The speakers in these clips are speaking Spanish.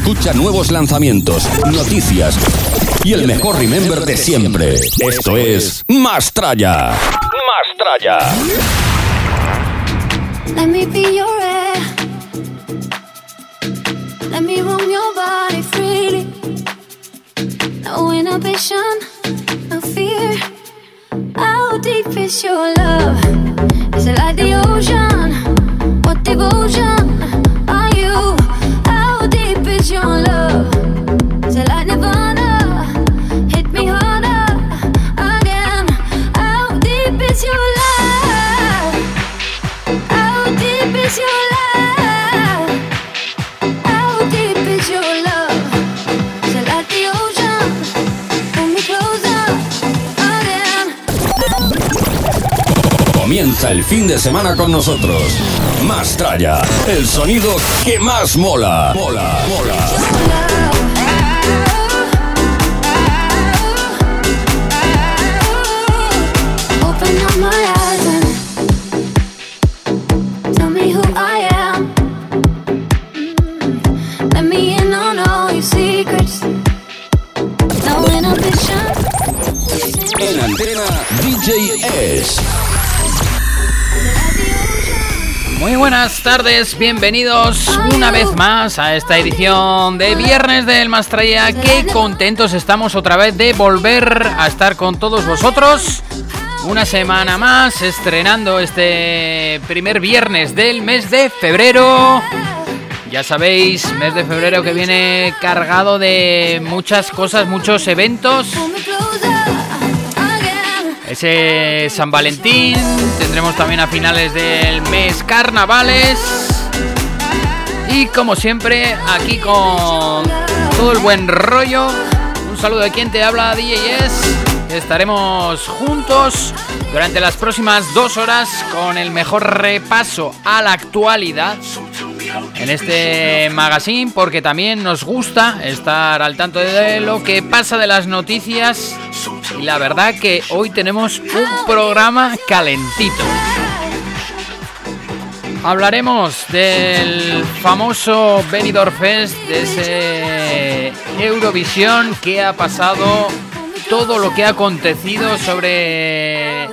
Escucha nuevos lanzamientos, noticias y el mejor remember de siempre. Esto es Mastraya. Mastraya. Let me be your air. Let me roam your body freely. No inhibition, no fear. How deep is your love? Is it like the ocean? What devotion is your love? Comienza el fin de semana con nosotros. Mastraya, el sonido que más mola. Mola, mola. Open up my eyes Muy buenas tardes, bienvenidos una vez más a esta edición de Viernes del Mastraya. Qué contentos estamos otra vez de volver a estar con todos vosotros. Una semana más estrenando este primer viernes del mes de febrero. Ya sabéis, mes de febrero que viene cargado de muchas cosas, muchos eventos. Ese San Valentín, tendremos también a finales del mes carnavales. Y como siempre, aquí con todo el buen rollo. Un saludo de quien te habla, DJS. Estaremos juntos durante las próximas dos horas con el mejor repaso a la actualidad en este magazine porque también nos gusta estar al tanto de lo que pasa de las noticias y la verdad que hoy tenemos un programa calentito. Hablaremos del famoso Benidorm Fest, de ese Eurovisión que ha pasado, todo lo que ha acontecido sobre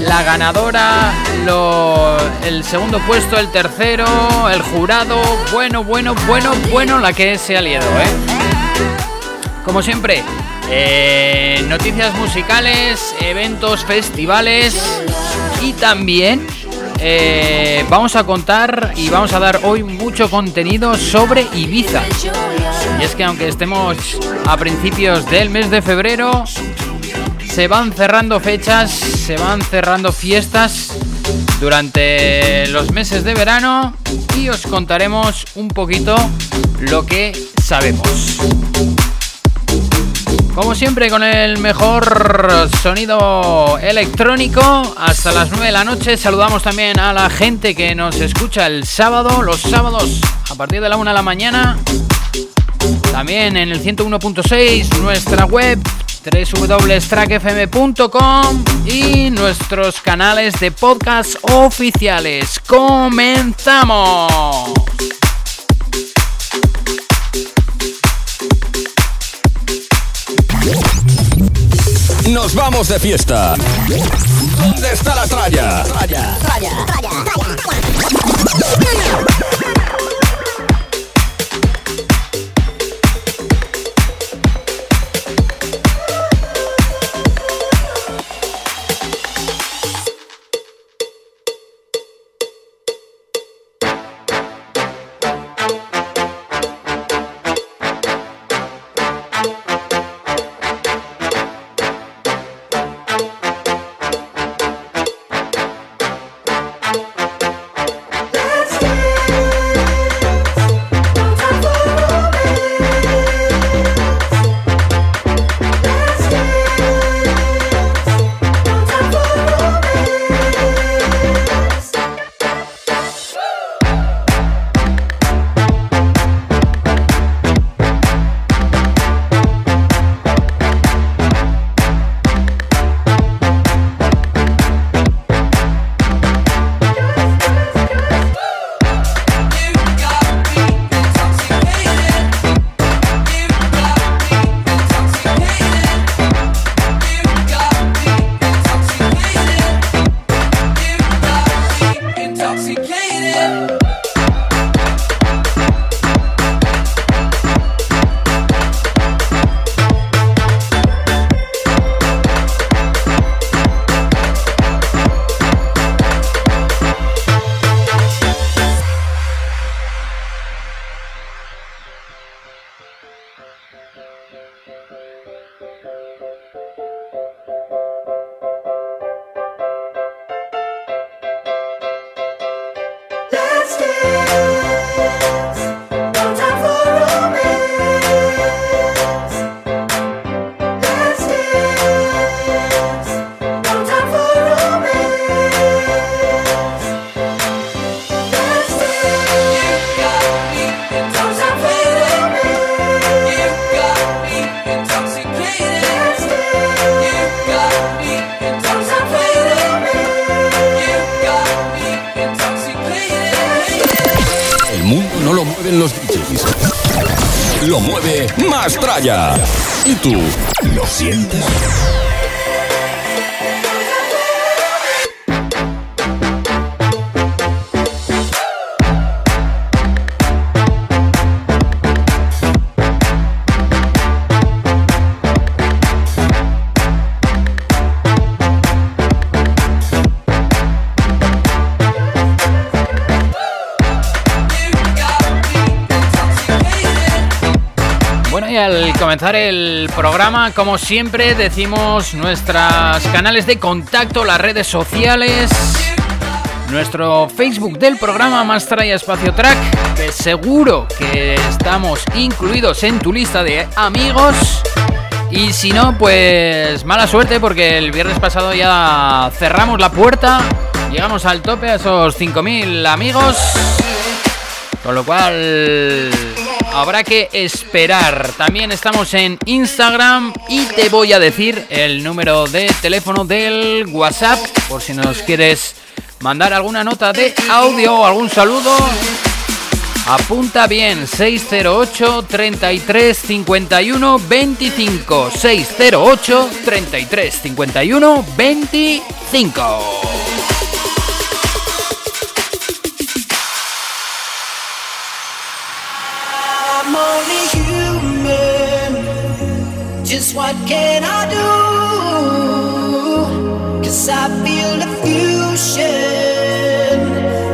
la ganadora, lo- el segundo puesto, el tercero, el jurado. Bueno, bueno, bueno, bueno la que se ha liado, ¿eh? Como siempre, eh, noticias musicales, eventos, festivales y también eh, vamos a contar y vamos a dar hoy mucho contenido sobre Ibiza. Es que aunque estemos a principios del mes de febrero, se van cerrando fechas, se van cerrando fiestas durante los meses de verano y os contaremos un poquito lo que sabemos. Como siempre con el mejor sonido electrónico hasta las 9 de la noche. Saludamos también a la gente que nos escucha el sábado, los sábados a partir de la 1 de la mañana. También en el 101.6, nuestra web www.trackfm.com y nuestros canales de podcast oficiales. ¡Comenzamos! nos vamos de fiesta. ¿Dónde está la tralla? Tralla. Tralla, tralla, sientes? Comenzar el programa, como siempre, decimos nuestros canales de contacto, las redes sociales, nuestro Facebook del programa Más Espacio Track, que seguro que estamos incluidos en tu lista de amigos. Y si no, pues mala suerte porque el viernes pasado ya cerramos la puerta, llegamos al tope a esos 5.000 amigos. Con lo cual habrá que esperar. También estamos en Instagram y te voy a decir el número de teléfono del WhatsApp por si nos quieres mandar alguna nota de audio o algún saludo. Apunta bien 608 33 51 25 608 33 51 25 just what can I do? Cause I feel the fusion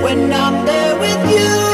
when I'm there with you.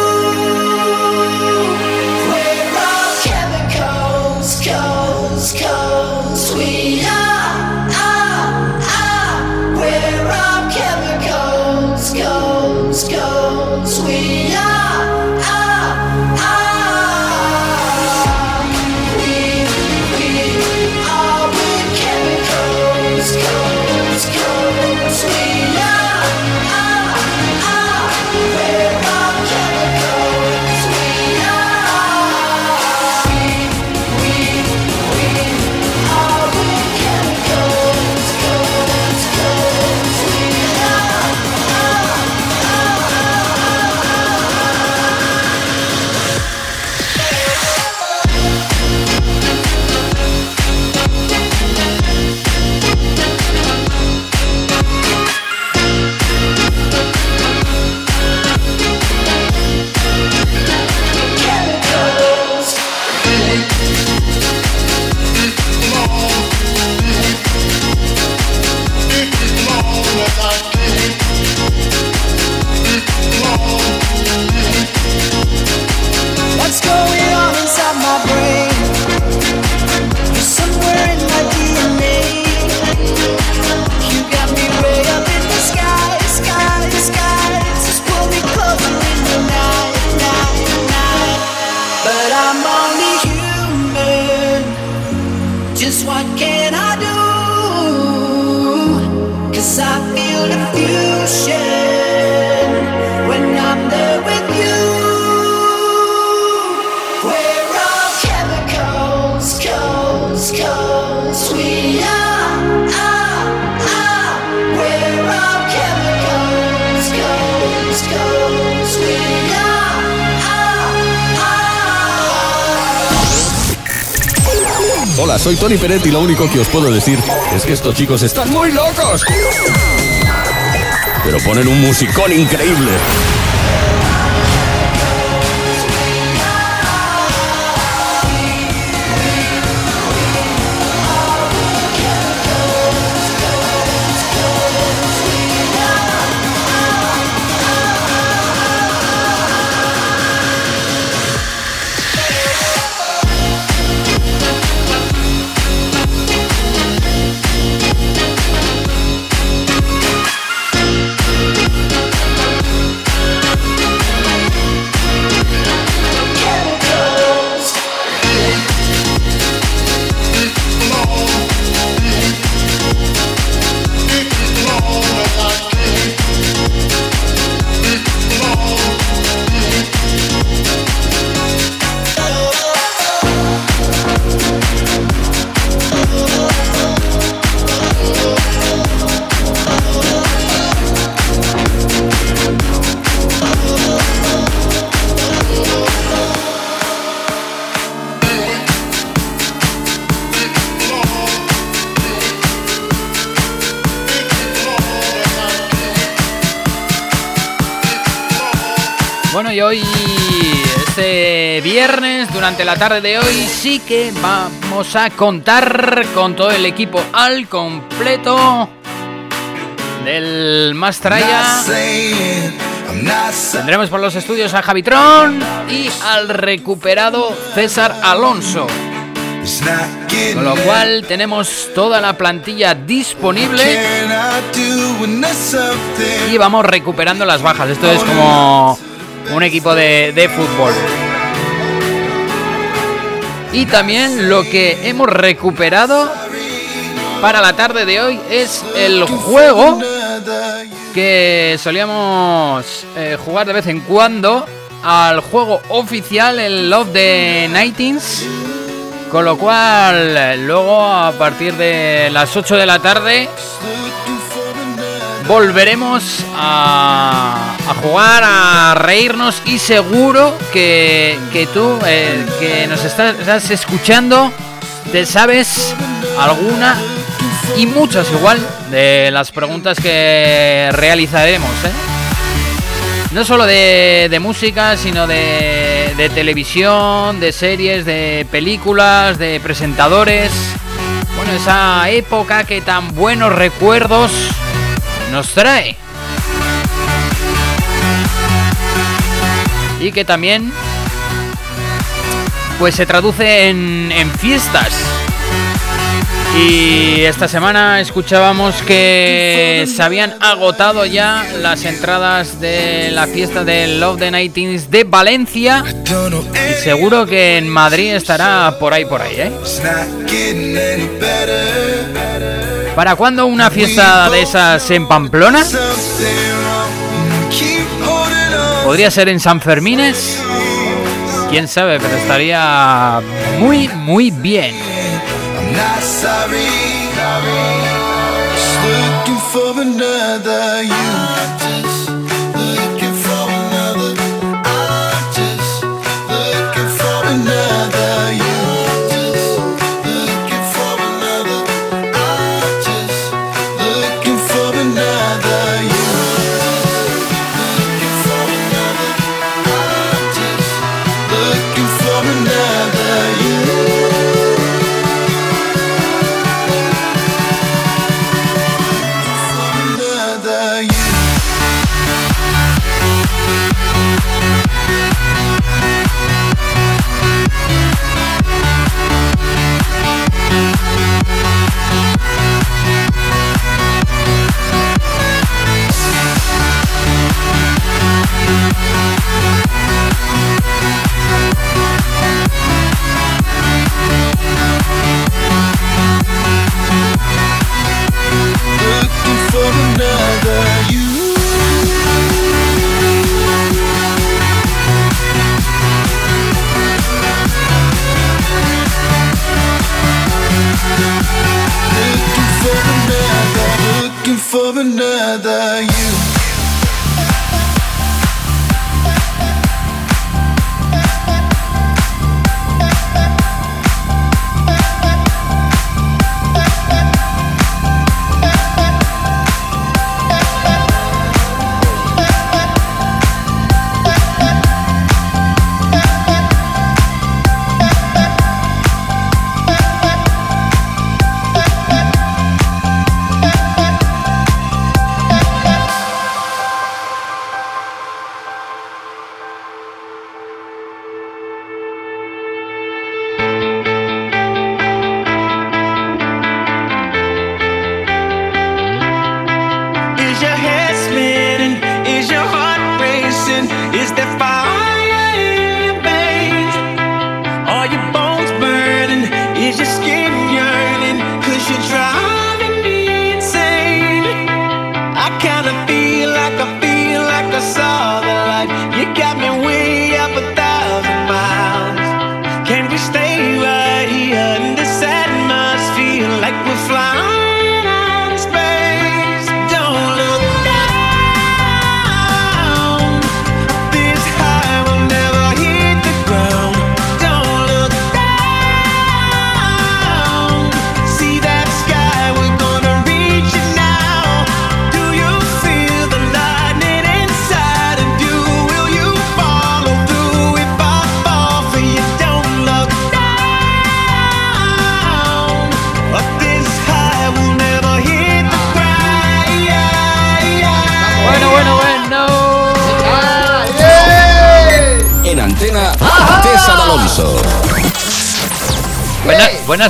Soy Tony Peret y lo único que os puedo decir es que estos chicos están muy locos. Pero ponen un musicón increíble. Viernes, durante la tarde de hoy, sí que vamos a contar con todo el equipo al completo del Mastraya. Tendremos por los estudios a Javitron y al recuperado César Alonso. Con lo cual tenemos toda la plantilla disponible y vamos recuperando las bajas. Esto es como un equipo de, de fútbol. Y también lo que hemos recuperado para la tarde de hoy es el juego que solíamos eh, jugar de vez en cuando al juego oficial, el Love the Nightings. Con lo cual, luego a partir de las 8 de la tarde volveremos a, jugar, a reírnos y seguro que, que tú, eh, que nos estás, escuchando, te sabes alguna y muchas igual de las preguntas que realizaremos. ¿eh? No solo de, de música, sino de, de televisión, de series, de películas, de presentadores. Bueno, esa época que tan buenos recuerdos nos trae. Y que también pues se traduce en, fiestas. Y esta semana escuchábamos que se habían agotado ya las entradas de la fiesta del Love the Nightings de Valencia. Y seguro que en Madrid estará por ahí, por ahí, ¿eh? ¿Para cuándo una fiesta de esas en Pamplona? ¿Podría ser en San Fermines? Quién sabe, pero estaría muy, muy bien.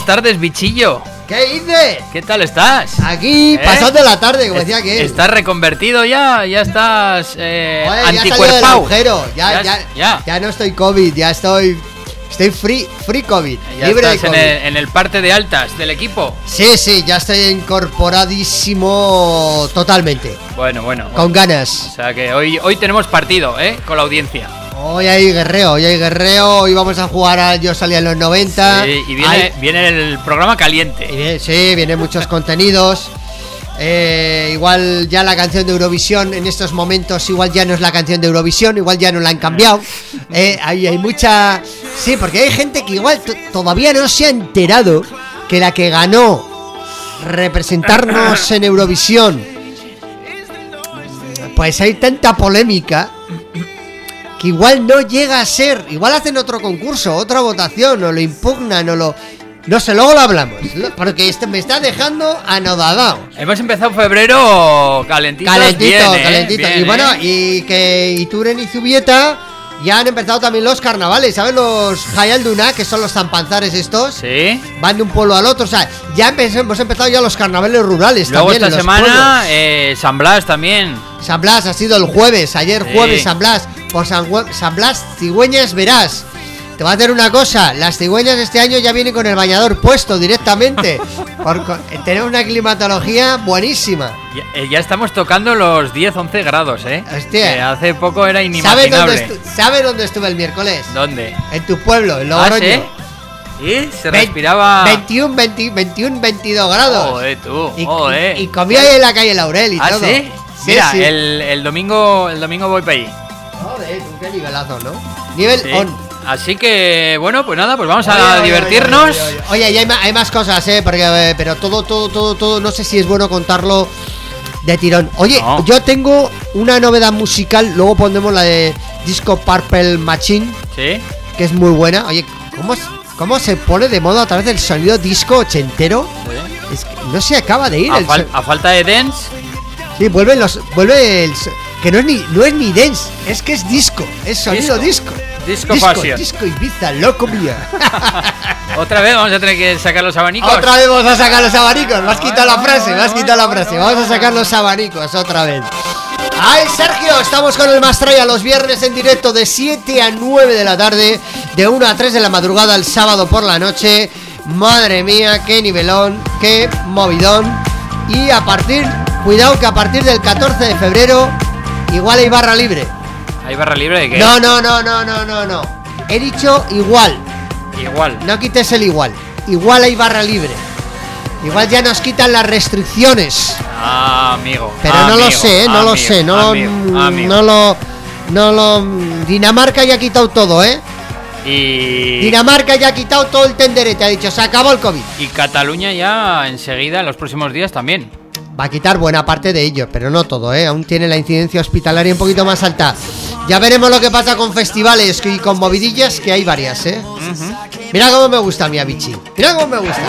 Tardes, bichillo. ¿Qué dices? ¿Qué tal estás? Aquí, ¿Eh? pasando la tarde, como decía que ¿Estás reconvertido ya? ¿Ya estás eh, Joder, ya del agujero. Ya, Ya- ya, ya. no estoy COVID, ya estoy. Estoy free, free COVID. Ya libre de estás en el, en el parte de altas del equipo. Sí, sí, ya estoy incorporadísimo totalmente. Bueno, bueno. bueno. Con ganas. O sea que hoy, hoy tenemos partido, ¿eh? Con la audiencia. Hoy hay guerreo, hoy hay guerreo. Hoy vamos a jugar al Yo salía en los 90. Sí, y viene, Hay- viene el programa caliente. sí, vienen muchos contenidos. Eh, igual ya la canción de Eurovisión en estos momentos igual ya no es la canción de Eurovisión, igual ya no la han cambiado. Eh, hay, hay mucha... Sí, porque hay gente que igual todavía no se ha enterado que la que ganó representarnos en Eurovisión, pues hay tanta polémica que igual no llega a ser, igual hacen otro concurso, otra votación, o lo impugnan, o lo... No sé, luego lo hablamos, porque este me está dejando anodadado. Hemos empezado febrero calentito. Calentito, calentito. y bueno, y que Ituren y Zubieta ya han empezado también los carnavales, ¿sabes? Los Hayalduna, que son los zampanzares estos, Sí. van de un pueblo al otro, o sea, ya hemos empezado ya los carnavales rurales Luego también esta en los semana, eh, San Blas también. San Blas ha sido el jueves, ayer Sí. jueves San Blas. Por San, Blas, cigüeñas verás. Te voy a hacer una cosa, las cigüeñas este año ya vienen con el bañador puesto directamente. Porque tenemos una climatología buenísima. Ya, eh, ya estamos tocando los 10-11 grados, ¿eh? Hostia. Que hace poco era ¿Sabes inimaginable. dónde, ¿Sabes dónde estuve el miércoles? ¿Dónde? En tu pueblo, en Ah, Logroño. ¿sí? ¿Y? Se respiraba. 21, 20 21, 22 grados. Joder, tú. y, joder. y- y comí ahí en la calle Laurel y ¿Ah, todo. sí? Sí, Mira, sí. El, el domingo el domingo voy para ahí. Joder, tú, qué nivelazo, ¿no? Nivel on. Así que, bueno, pues nada, pues vamos a oye, divertirnos. Oye, oye, oye. Y hay, más cosas, ¿eh? Porque, eh, pero todo, todo, todo, todo, no sé si es bueno contarlo de tirón. Oye, No. yo tengo una novedad musical, luego pondremos la de Disco Purple Machine, Sí. que es muy buena. Oye, ¿cómo, cómo se pone de moda a través del sonido disco ochentero? sí. Es que no se acaba de ir. A, el fal- a falta de dance, sí, vuelven los, vuelve el, que no es ni, no es ni dance, es que es disco, es sonido disco. Disco disco, fashion. disco Ibiza, loco mía. otra vez vamos a tener que sacar los abanicos. Otra vez vamos a sacar los abanicos. Me has quitado la frase, me has quitado la frase. Vamos a sacar los abanicos otra vez. ¡Ay, Sergio! Estamos con el Mastraya los viernes en directo de 7 a 9 de la tarde, de 1 a 3 de la madrugada el sábado por la noche. Madre mía, qué nivelón, qué movidón. Y a partir, cuidado que a partir del 14 de febrero, igual hay barra libre. ¿Hay barra libre de qué? No, no, no, no, no, no, no. He dicho igual. Igual. No quites el igual. Igual hay barra libre. Igual ya nos quitan las restricciones. Ah, amigo. Pero no lo sé, ¿eh? no lo sé. No, amigo. no lo. No lo. Dinamarca ya ha quitado todo, ¿eh? Y, Dinamarca ya ha quitado todo el tenderete. Ha dicho, se acabó el COVID. y Cataluña ya enseguida, en los próximos días también. Va a quitar buena parte de ello, pero no todo, ¿eh? Aún tiene la incidencia hospitalaria un poquito más alta. Ya veremos lo que pasa con festivales y con movidillas, que hay varias, ¿eh? Mira cómo me gusta mi Avicii. Mira cómo me gusta.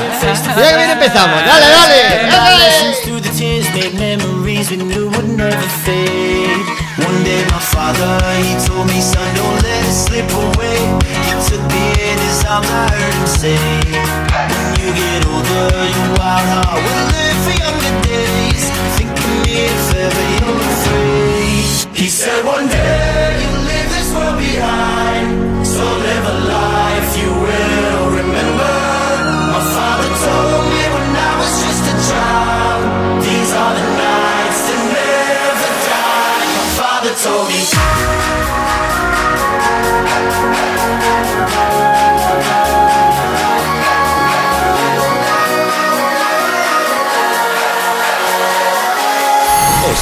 Mira que bien empezamos. Dale, dale. dale. Lessons through the tears made memories we knew would never fade. One day my father, he told me, son, don't let it slip away. He took me in his arms, I heard him say, When you get older, your wild heart will live for younger it's ever you free. He said one day you'll leave this world behind, so live a life you will remember. My father told me when I was just a child, these are the nights that never die. My father told me.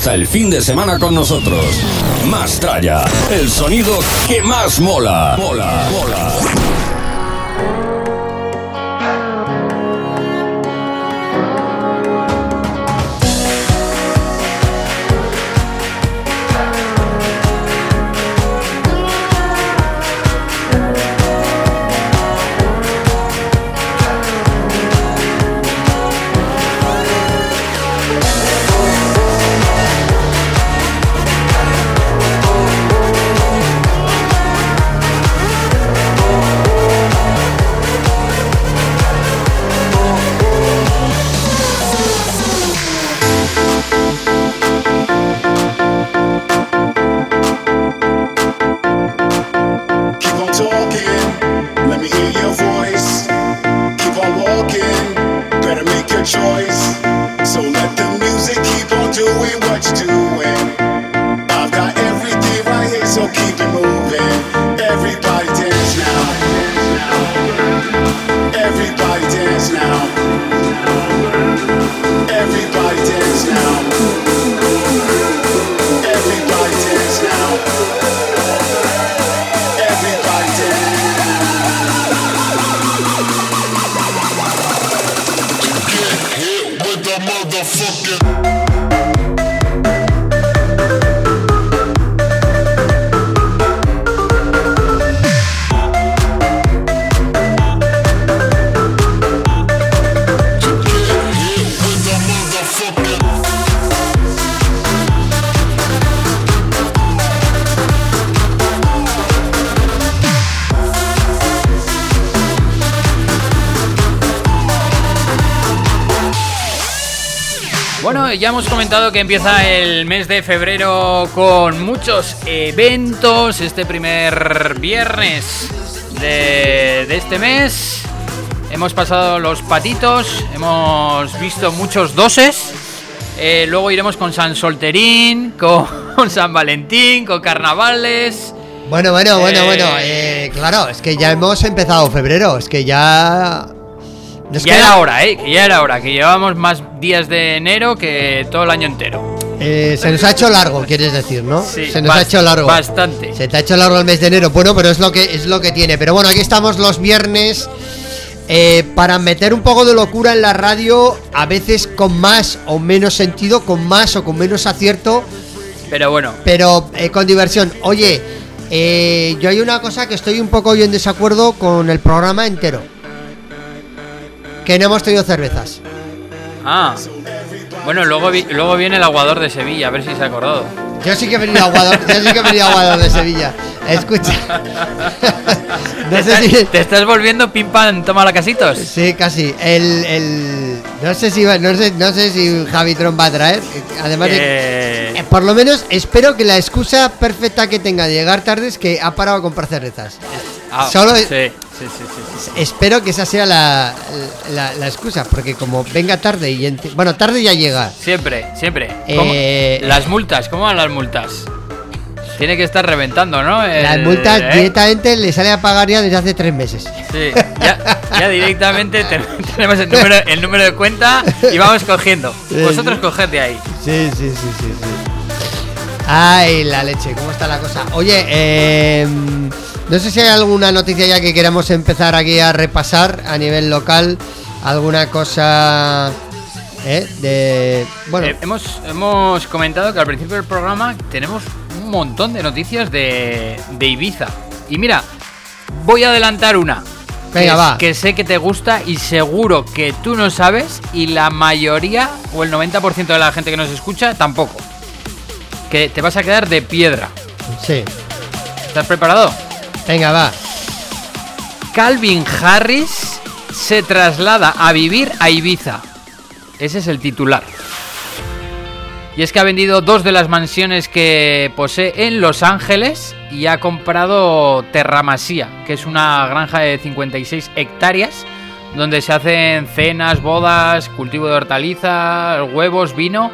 Comienza el fin de semana con nosotros. Más Tralla, el sonido que más mola. Mola, mola. Bueno, ya hemos comentado que empieza el mes de febrero con muchos eventos. Este primer viernes de, de este mes hemos pasado los patitos, hemos visto muchos doses. eh, luego iremos con San Solterín, con, San Valentín, con carnavales. Bueno, bueno, bueno, Eh. bueno. eh, claro, es que ya hemos empezado febrero. Es que ya. Nos ya queda- era hora, ¿eh? Que ya era hora, que llevamos más días de enero que todo el año entero. eh, se nos ha hecho largo, quieres decir, ¿no? Sí, se nos ha hecho largo. Bastante. Se te ha hecho largo el mes de enero. Bueno, pero es lo que es lo que tiene. Pero bueno, aquí estamos los viernes. eh, para meter un poco de locura en la radio, a veces con más o menos sentido, con más o con menos acierto, Pero bueno, pero eh, con diversión. Oye, eh, yo hay una cosa que estoy un poco hoy en desacuerdo con el programa entero. Que no hemos tenido cervezas. ah. Bueno, luego, vi- luego viene el aguador de Sevilla, a ver si se ha acordado. Yo sí que he venido Aguador, yo sí que he venido Aguador de Sevilla. Escucha. no ¿Te, sé estás, si. te estás volviendo pim pam, toma la casitos? Sí, casi. El, el, no sé si no sé, no sé si Javi Tron va a traer. Además de Eh, eh, por lo menos espero que la excusa perfecta que tenga de llegar tarde es que ha parado a comprar cervezas. ah, solo- sí, sí, sí. Espero que esa sea la, la, la excusa, porque como venga tarde y bueno, tarde ya llega. Siempre, siempre. ¿Cómo- Eh, las multas, ¿cómo van las multas? Tiene que estar reventando, ¿no? El- Las multas ¿eh? directamente le sale a pagar ya desde hace tres meses. Sí, ya, ya directamente te- tenemos el número, el número de cuenta y vamos cogiendo. Vosotros coged de ahí. Sí, sí, sí, sí, sí. Ay, la leche, ¿cómo está la cosa? Oye, eh, no sé si hay alguna noticia ya que queramos empezar aquí a repasar a nivel local. Alguna cosa ¿eh? de... Bueno, Eh, hemos, hemos comentado que al principio del programa tenemos un montón de noticias de, de Ibiza. Y mira, voy a adelantar una. Venga, que, va. Que sé que te gusta y seguro que tú no sabes y la mayoría o el 90% de la gente que nos escucha tampoco. Que te vas a quedar de piedra. sí. ¿Estás preparado? Venga, va. Calvin Harris se traslada a vivir a Ibiza. Ese es el titular. Y es que ha vendido dos de las mansiones que posee en Los Ángeles y ha comprado Terramasía, que es una granja de 56 hectáreas donde se hacen cenas, bodas, cultivo de hortalizas, huevos, vino.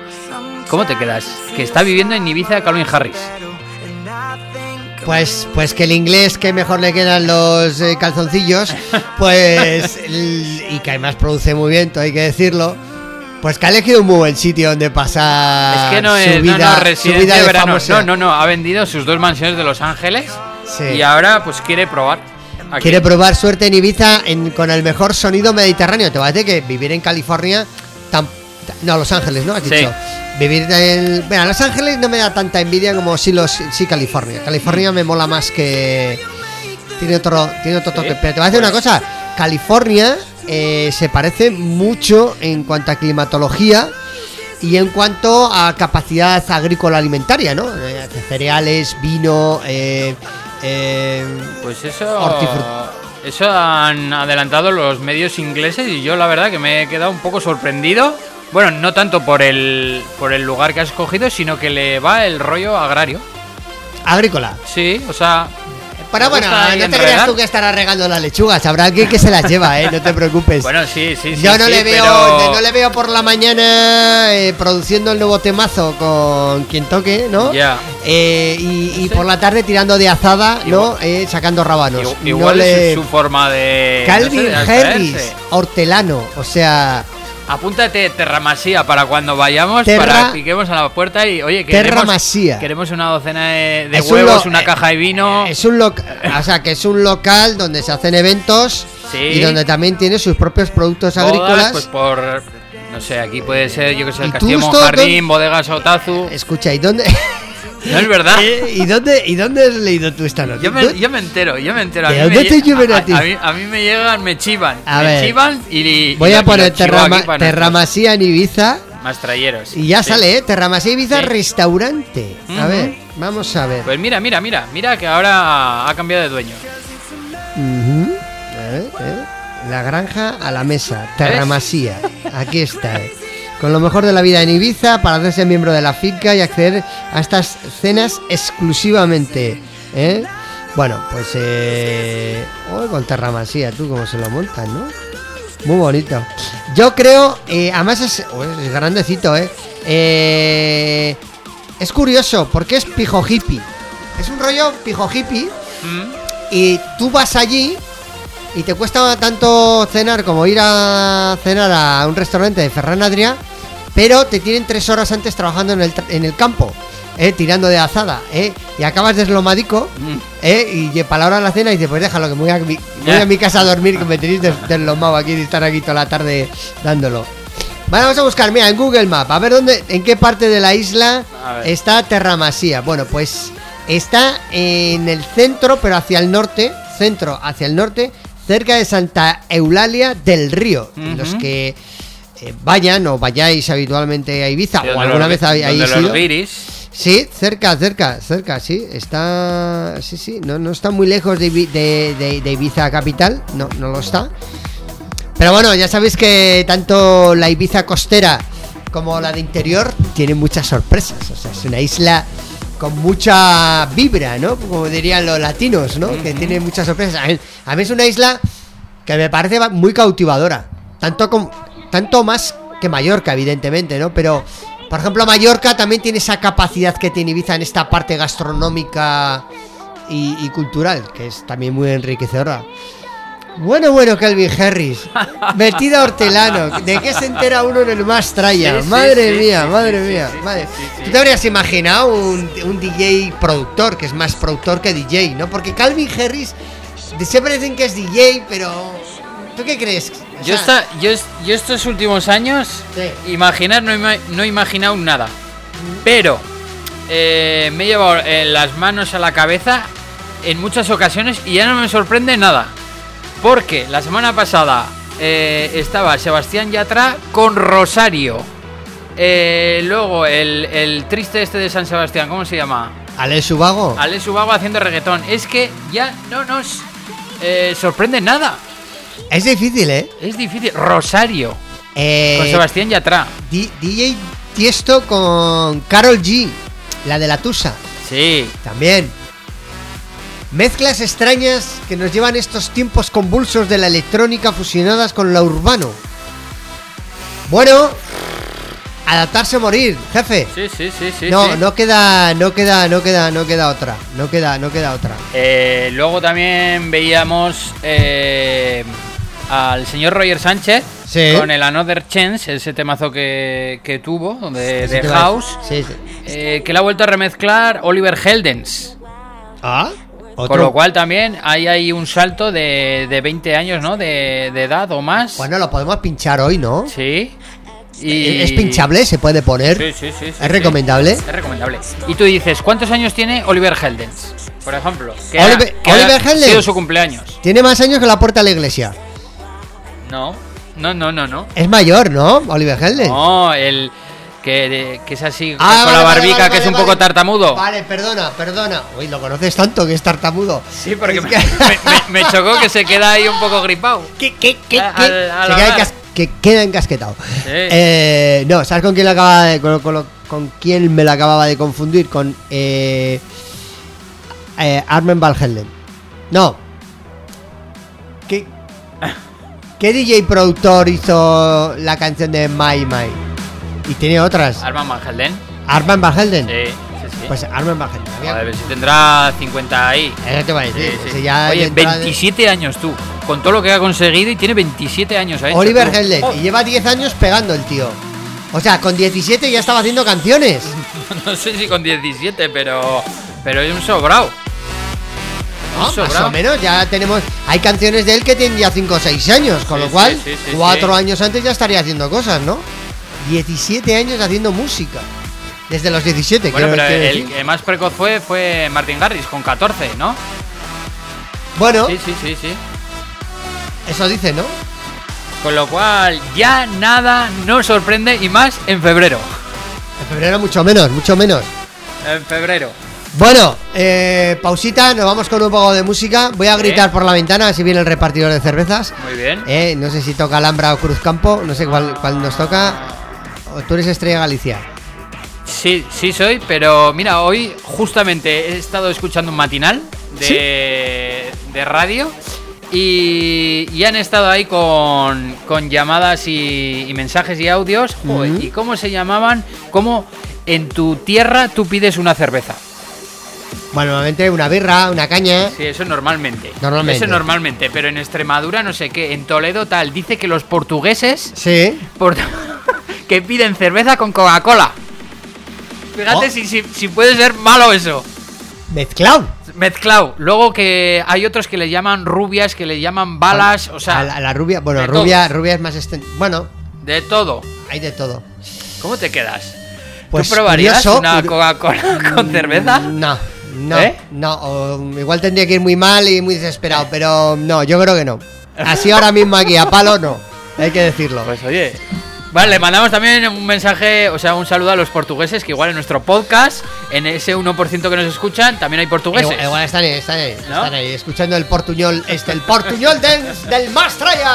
¿Cómo te quedas? Que está viviendo en Ibiza Calvin Harris. Pues, pues que el inglés que mejor le quedan los eh, calzoncillos, pues y que además produce muy bien, todo hay que decirlo. Pues que ha elegido un muy buen sitio donde pasar Es que no su es no, su vida de verano. famosa. No, no, no. Ha vendido sus dos mansiones de Los Ángeles Sí. y ahora pues quiere probar. aquí. Quiere probar suerte en Ibiza en- con el mejor sonido mediterráneo. Te decir que vivir en California, tan- no, Los Ángeles, ¿no? Has Sí. Vivir en. Bueno, Los Ángeles no me da tanta envidia como sí, los, sí California. California me mola más que. Tiene otro, tiene otro toque. Pero te voy a decir una cosa: California eh, se parece mucho en cuanto a climatología y en cuanto a capacidad agrícola alimentaria, ¿no? Eh, cereales, vino, eh, eh, Pues eso. Eso han adelantado los medios ingleses y yo la verdad que me he quedado un poco sorprendido. Bueno, no tanto por el, por el lugar que has escogido, sino que le va el rollo agrario. agrícola. Sí, o sea. Pero bueno, no te enredar. creas tú que estará regando las lechugas. Habrá alguien que se las lleva, ¿eh? No te preocupes. Bueno, sí, sí, sí. Yo no sí, le veo, pero- no le veo por la mañana eh, produciendo el nuevo temazo con quien toque, ¿no? Ya. Eh, y, y Sí. por la tarde tirando de azada, ¿no? Eh, sacando rábanos. Igu- No Igual le- es su, forma de. no sé, Calvin de Harris, hortelano, o sea, Apúntate Terramasía para cuando vayamos, Terra- para piquemos a la puerta y, oye, queremos, queremos una docena de, de Es un huevos, una eh, caja de vino. es un local, o sea, que es un local donde se hacen eventos Sí. y donde también tiene sus propios productos bodas, agrícolas. pues por, no sé, aquí puede ser, yo que sé, ¿Y el Castillo Monjardín, Bodegas Otazu. Escucha, ¿y dónde, No es verdad. eh, ¿y dónde, y dónde has leído tú esta noticia? Yo me, yo me entero, yo me entero. A ¿De mí dónde me te lle- llueven a a, ti? a mí, a mí me llegan, me chivan. A me ver. chivan y, y Voy a poner terrama- Terramasía en Ibiza Mastrayeros. y ya Sí. sale, ¿eh? Terramasía Ibiza Sí. restaurante. A Ujú. ver, vamos a ver. Pues mira, mira, mira, mira que ahora ha cambiado de dueño. Ujú. A ver, eh. La granja a la mesa, Terramasía. Aquí está. eh. Con lo mejor de la vida en Ibiza para hacerse miembro de la finca y acceder a estas cenas exclusivamente. ¿eh? Bueno, pues eh, oh, con Terramasía, tú cómo se lo montan, ¿no? Muy bonito. Yo creo, eh, además es, oh, es grandecito, ¿eh? Eh, Es curioso, porque es pijo hippie. Es un rollo pijo hippie. Mm. Y tú vas allí y te cuesta tanto cenar como ir a cenar a un restaurante de Ferran Adrià, pero te tienen tres horas antes trabajando en el, en el campo, ¿eh? tirando de azada, ¿eh? y acabas deslomadico, Mm. ¿eh? y para la hora de la cena dices, pues déjalo, que me voy a mi, voy a mi casa a dormir, que me tenéis des- deslomado aquí de estar aquí toda la tarde dándolo. Vale, vamos a buscar, mira, en Google Map, a ver dónde, en qué parte de la isla está Terramasía. Bueno, pues está en el centro, pero hacia el norte, centro hacia el norte, cerca de Santa Eulalia del Río. Ujú. Los que eh, vayan o vayáis habitualmente a Ibiza Sí, o alguna los- vez donde habéis los ido. guiris. Sí, cerca, cerca, cerca, sí. Está. Sí, sí, no, no está muy lejos de, de- de- de Ibiza capital. No, no lo está. Pero bueno, ya sabéis que tanto la Ibiza costera como la de interior tienen muchas sorpresas. O sea, es una isla con mucha vibra, ¿no? Como dirían los latinos, ¿no? Que tiene muchas sorpresas. A mí, a mí es una isla que me parece muy cautivadora. Tanto, como, tanto más que Mallorca, evidentemente, ¿no? Pero, por ejemplo, Mallorca también tiene esa capacidad que tiene Ibiza en esta parte gastronómica y, y cultural, que es también muy enriquecedora. Bueno, bueno, Calvin Harris. Metida Hortelano. ¿De qué se entera uno en el más traya? Sí, madre sí, mía, sí, madre mía. madre. ¿Tú te habrías imaginado un, un DJ productor, que es más productor que DJ, ¿no? Porque Calvin Harris siempre dicen que es DJ, pero. ¿Tú qué crees? O Yo, esta- yo, es- yo estos últimos años, imaginar no, ima- no he imaginado nada. Pero eh, me he llevado eh, las manos a la cabeza en muchas ocasiones y ya no me sorprende nada. Porque la semana pasada eh, estaba Sebastián Yatra con Rosario. Eh, luego el, el triste este de San Sebastián, ¿cómo se llama? Ale Subago. Ale Subago haciendo reggaetón. Es que ya no nos eh, sorprende nada. Es difícil, ¿eh? Es difícil. Rosario. Eh, Con Sebastián Yatra. D- DJ Tiesto con Carol G, la de la Tusa. Sí. También. Mezclas extrañas que nos llevan estos tiempos convulsos de la electrónica fusionadas con lo urbano. Bueno, adaptarse o morir, jefe. Sí, sí, sí, sí. no, sí. no queda, no queda, no queda, no queda otra. No queda, no queda otra. Eh, luego también veíamos eh, al señor Roger Sánchez Sí. con el Another Chance, ese temazo que, que tuvo, donde de a House, decir. Sí, sí. eh, que le ha vuelto a remezclar Oliver Heldens. Ah, otro. Con lo cual también hay ahí un salto de, de 20 años, ¿no? De, de edad o más. Bueno, lo podemos pinchar hoy, ¿no? Sí. Y... Es pinchable, se puede poner. Sí, sí, sí, sí, ¿Es sí. recomendable? Es recomendable. Y tú dices, ¿cuántos años tiene Oliver Heldens? Por ejemplo. Que Oliver- ha- que Oliver ha Heldens. sido su cumpleaños. Tiene más años que la puerta de la iglesia. No, no, no, no, no. Es mayor, ¿no? Oliver Helden. No, el que, que es así Ah, con vale, la vale, barbica, vale, que es vale, un poco vale. tartamudo. Vale, perdona, perdona. Uy, lo conoces tanto que es tartamudo. Sí, porque me, me- me chocó que se queda ahí un poco gripado. ¿Qué, qué, qué, A- qué? al- al Se queda, encas- que queda encasquetado. Sí. Eh, no, ¿sabes con quién, le acaba de, con, con con quién me la acababa de confundir? Con eh, eh, Armen Van Helden. No. ¿Qué, ¿Qué DJ productor hizo la canción de My My? Y tiene otras. Arman Van Helden. Armen Van Helden. Sí, sí, sí. Pues Armen Van Helden. Había- Joder, si tendrá 50 ahí. Eso te va a decir. ese ya Oye, de entrada- 27 años tú. Con todo lo que ha conseguido y tiene 27 años ahí. Oliver Helden. Y lleva 10 años pegando el tío. O sea, con 17 ya estaba haciendo canciones. No sé si con 17, pero. Pero es un sobrado. No, Un más o menos, ya tenemos. Hay canciones de él que tienen ya 5 o 6 años, con Sí, lo cual, sí, sí, sí, 4 sí. años antes ya estaría haciendo cosas, ¿no? 17 años haciendo música. Desde los 17, Bueno, pero el que más precoz fue, fue Martin Garrix, con 14, ¿no? Bueno, Sí, sí, sí, sí. eso dice, ¿no? Con lo cual, ya nada nos sorprende y más en febrero. En febrero mucho menos, mucho menos. En febrero. Bueno, eh, pausita, nos vamos con un poco de música. Voy a gritar por la ventana si viene el repartidor de cervezas. Muy bien. Eh, no sé si toca Alhambra o Cruzcampo, no sé cuál, cuál nos toca. Tú eres Estrella Galicia. Sí, sí soy, pero mira, hoy justamente he estado escuchando un matinal de, de radio Y, y han estado ahí con, con llamadas y, y mensajes y audios. Joder, ¿Y cómo se llamaban? ¿Cómo en tu tierra tú pides una cerveza? Bueno, normalmente una birra, una caña. Sí, eso normalmente. Normalmente. Eso normalmente, pero en Extremadura no sé qué, en Toledo tal, dice que los portugueses Sí. por- que piden cerveza con Coca-Cola. Fíjate Oh. si, si, si puede ser malo eso. Mezclado. Mezclado. Luego que hay otros que le llaman rubias, que le llaman balas, o sea, a la, a la rubia. Bueno, rubia, rubia es más exten- Bueno, de todo. hay de todo. ¿Cómo te quedas? Pues ¿Tú probarías curioso, una Coca-Cola con cerveza? No, no, ¿Eh? no. o igual tendría que ir muy mal y muy desesperado, pero no, yo creo que no. Así ahora mismo aquí, a palo no. Hay que decirlo. Pues oye. Vale, le mandamos también un mensaje, o sea, un saludo a los portugueses, que igual en nuestro podcast, en ese 1% que nos escuchan, también hay portugueses. Igual, igual están ahí, están ahí, ¿No? están ahí, escuchando el portuñol, este, el portuñol dance del Mastraya.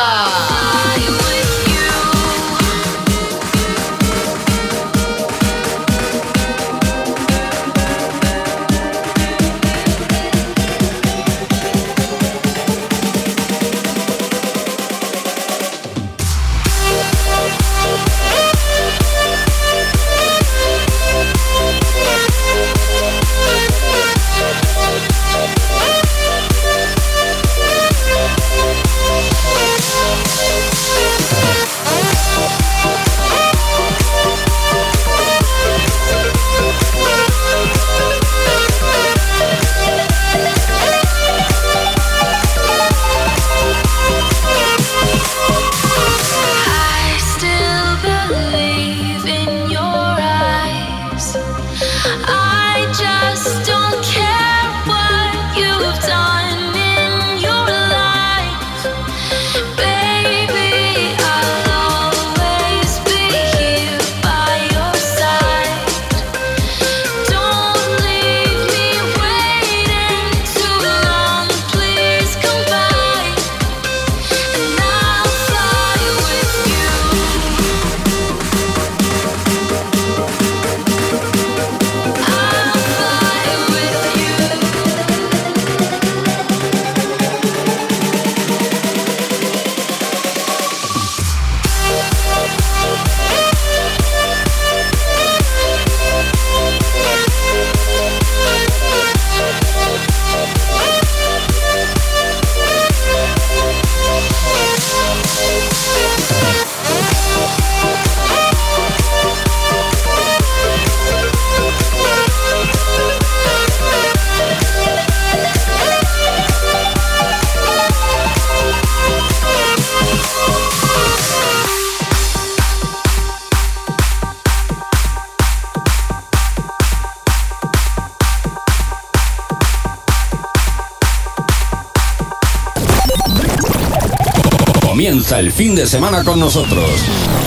El fin de semana con nosotros.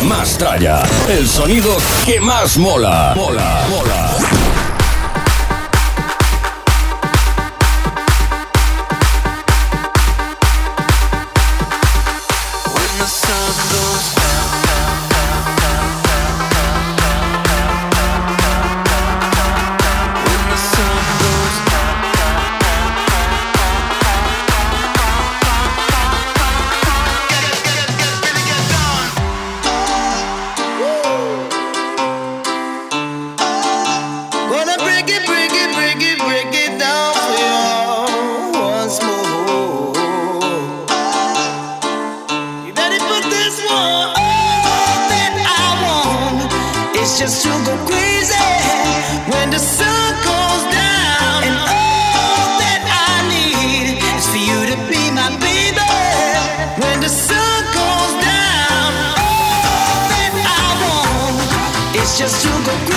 Más tralla, el sonido que más mola. Mola, mola. Just to go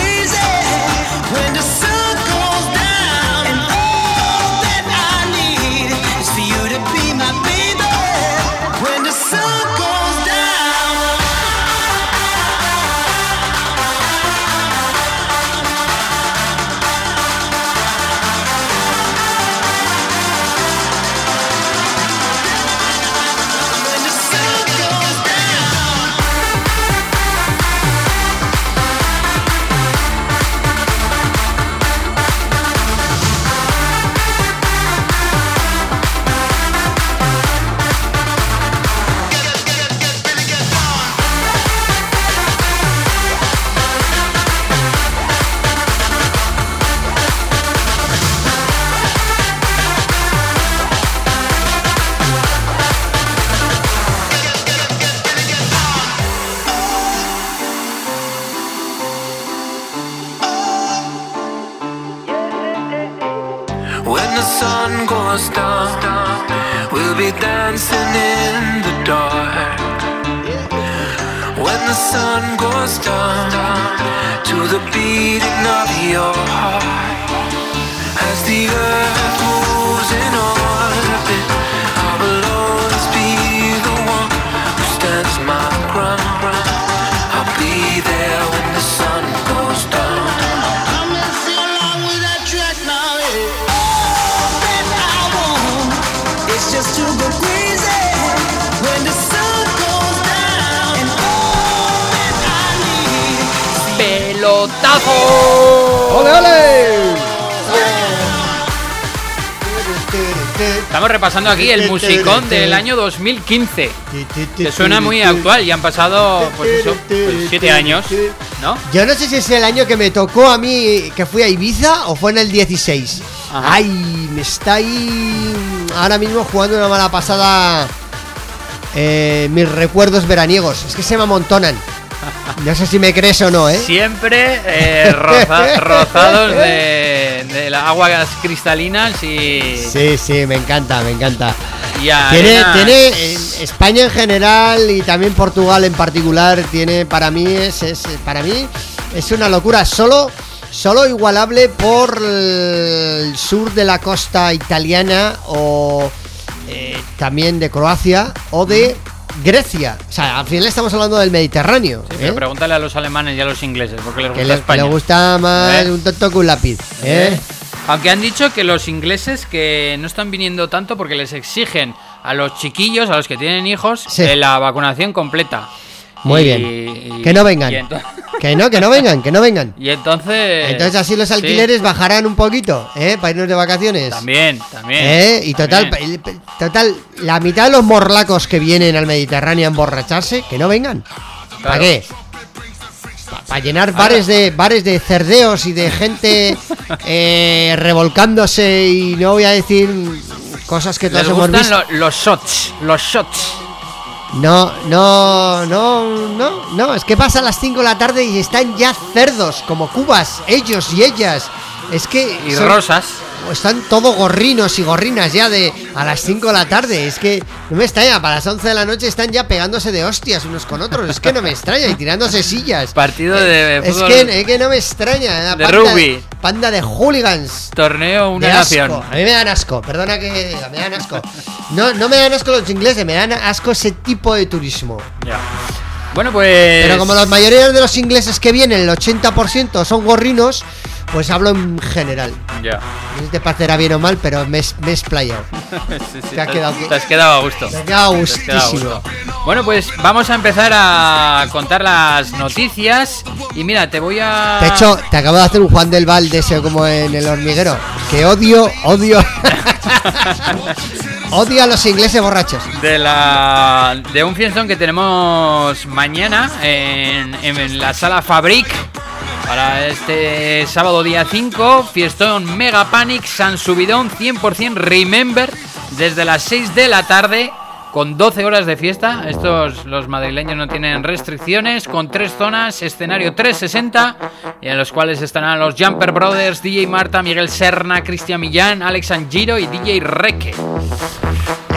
aquí el musicón del año 2015. Que suena muy actual y han pasado, pues eso, pues siete años, ¿no? Yo no sé si es el año que me tocó a mí que fui a Ibiza o fue en el 16. Ajá. Ay, me está ahí ahora mismo jugando una mala pasada eh, mis recuerdos veraniegos. Es que se me amontonan. No sé si me crees o no, ¿eh? Siempre eh, roza- rozados de, de las aguas cristalinas y, Sí, sí, me encanta, me encanta. Tiene, tiene eh, España en general y también Portugal en particular tiene para mí es, es- para mí es una locura. Solo solo igualable por el sur de la costa italiana o eh, también de Croacia o de Grecia. O sea, al final estamos hablando del Mediterráneo. Sí, ¿eh? pero pregúntale a los alemanes y a los ingleses, porque les que gusta le, que España. le gusta más ¿Eh? un tonto que un lápiz. ¿eh? Aunque han dicho que los ingleses que no están viniendo tanto porque les exigen a los chiquillos, a los que tienen hijos, Sí. la vacunación completa. Muy Y- bien. y- que no vengan. Que no, que no vengan, que no vengan. y entonces. Entonces así los sí, alquileres bajarán un poquito, ¿eh? Para irnos de vacaciones. También, también. ¿Eh? Y total, también. total, la mitad de los morlacos que vienen al Mediterráneo a emborracharse, que no vengan. ¿Para qué? Para llenar bares de bares de cerdeos y de gente eh, revolcándose y no voy a decir cosas que todos Les hemos gustan visto. lo- los shots, los shots. No, no, no, no, no, es que pasa a las 5 de la tarde y están ya cerdos, como cubas, ellos y ellas. Es que Y son- rosas. están todos gorrinos y gorrinas ya de a las 5 de la tarde. Es que no me extraña, para las 11 de la noche están ya pegándose de hostias unos con otros. Es que no me extraña y tirándose sillas. Partido de Es fútbol. que, es que no me extraña. la De panda- rugby. Panda de hooligans. Torneo una De nación. A mí me dan asco, perdona que diga, me dan asco. No, no me dan asco los ingleses, me dan asco ese tipo de turismo. Ya. Bueno, pues. Pero como la mayoría de los ingleses que vienen, el 80% son gorrinos, pues hablo en general. Ya. No sé si te parecerá bien o mal, pero me, me he explayado. Sí, sí, Te ha quedado- te has quedado a gusto. Te ha quedado Te has quedado a gustísimo. gusto. Bueno, pues vamos a empezar a contar las noticias. Y mira, te voy a. De hecho, te acabo de hacer un Juan del Val de ese como en el hormiguero. Que odio, odio. odio a los ingleses borrachos. de la de un fiestón que tenemos mañana en, en la sala Fabric para este sábado día 5 fiestón Mega Panic San Subidón 100% Remember desde las 6 de la tarde con 12 horas de fiesta estos los madrileños no tienen restricciones con tres zonas escenario 360 y en los cuales estarán los Jumper Brothers DJ Marta Miguel Serna Cristian Millán Alex Angiro y DJ Reque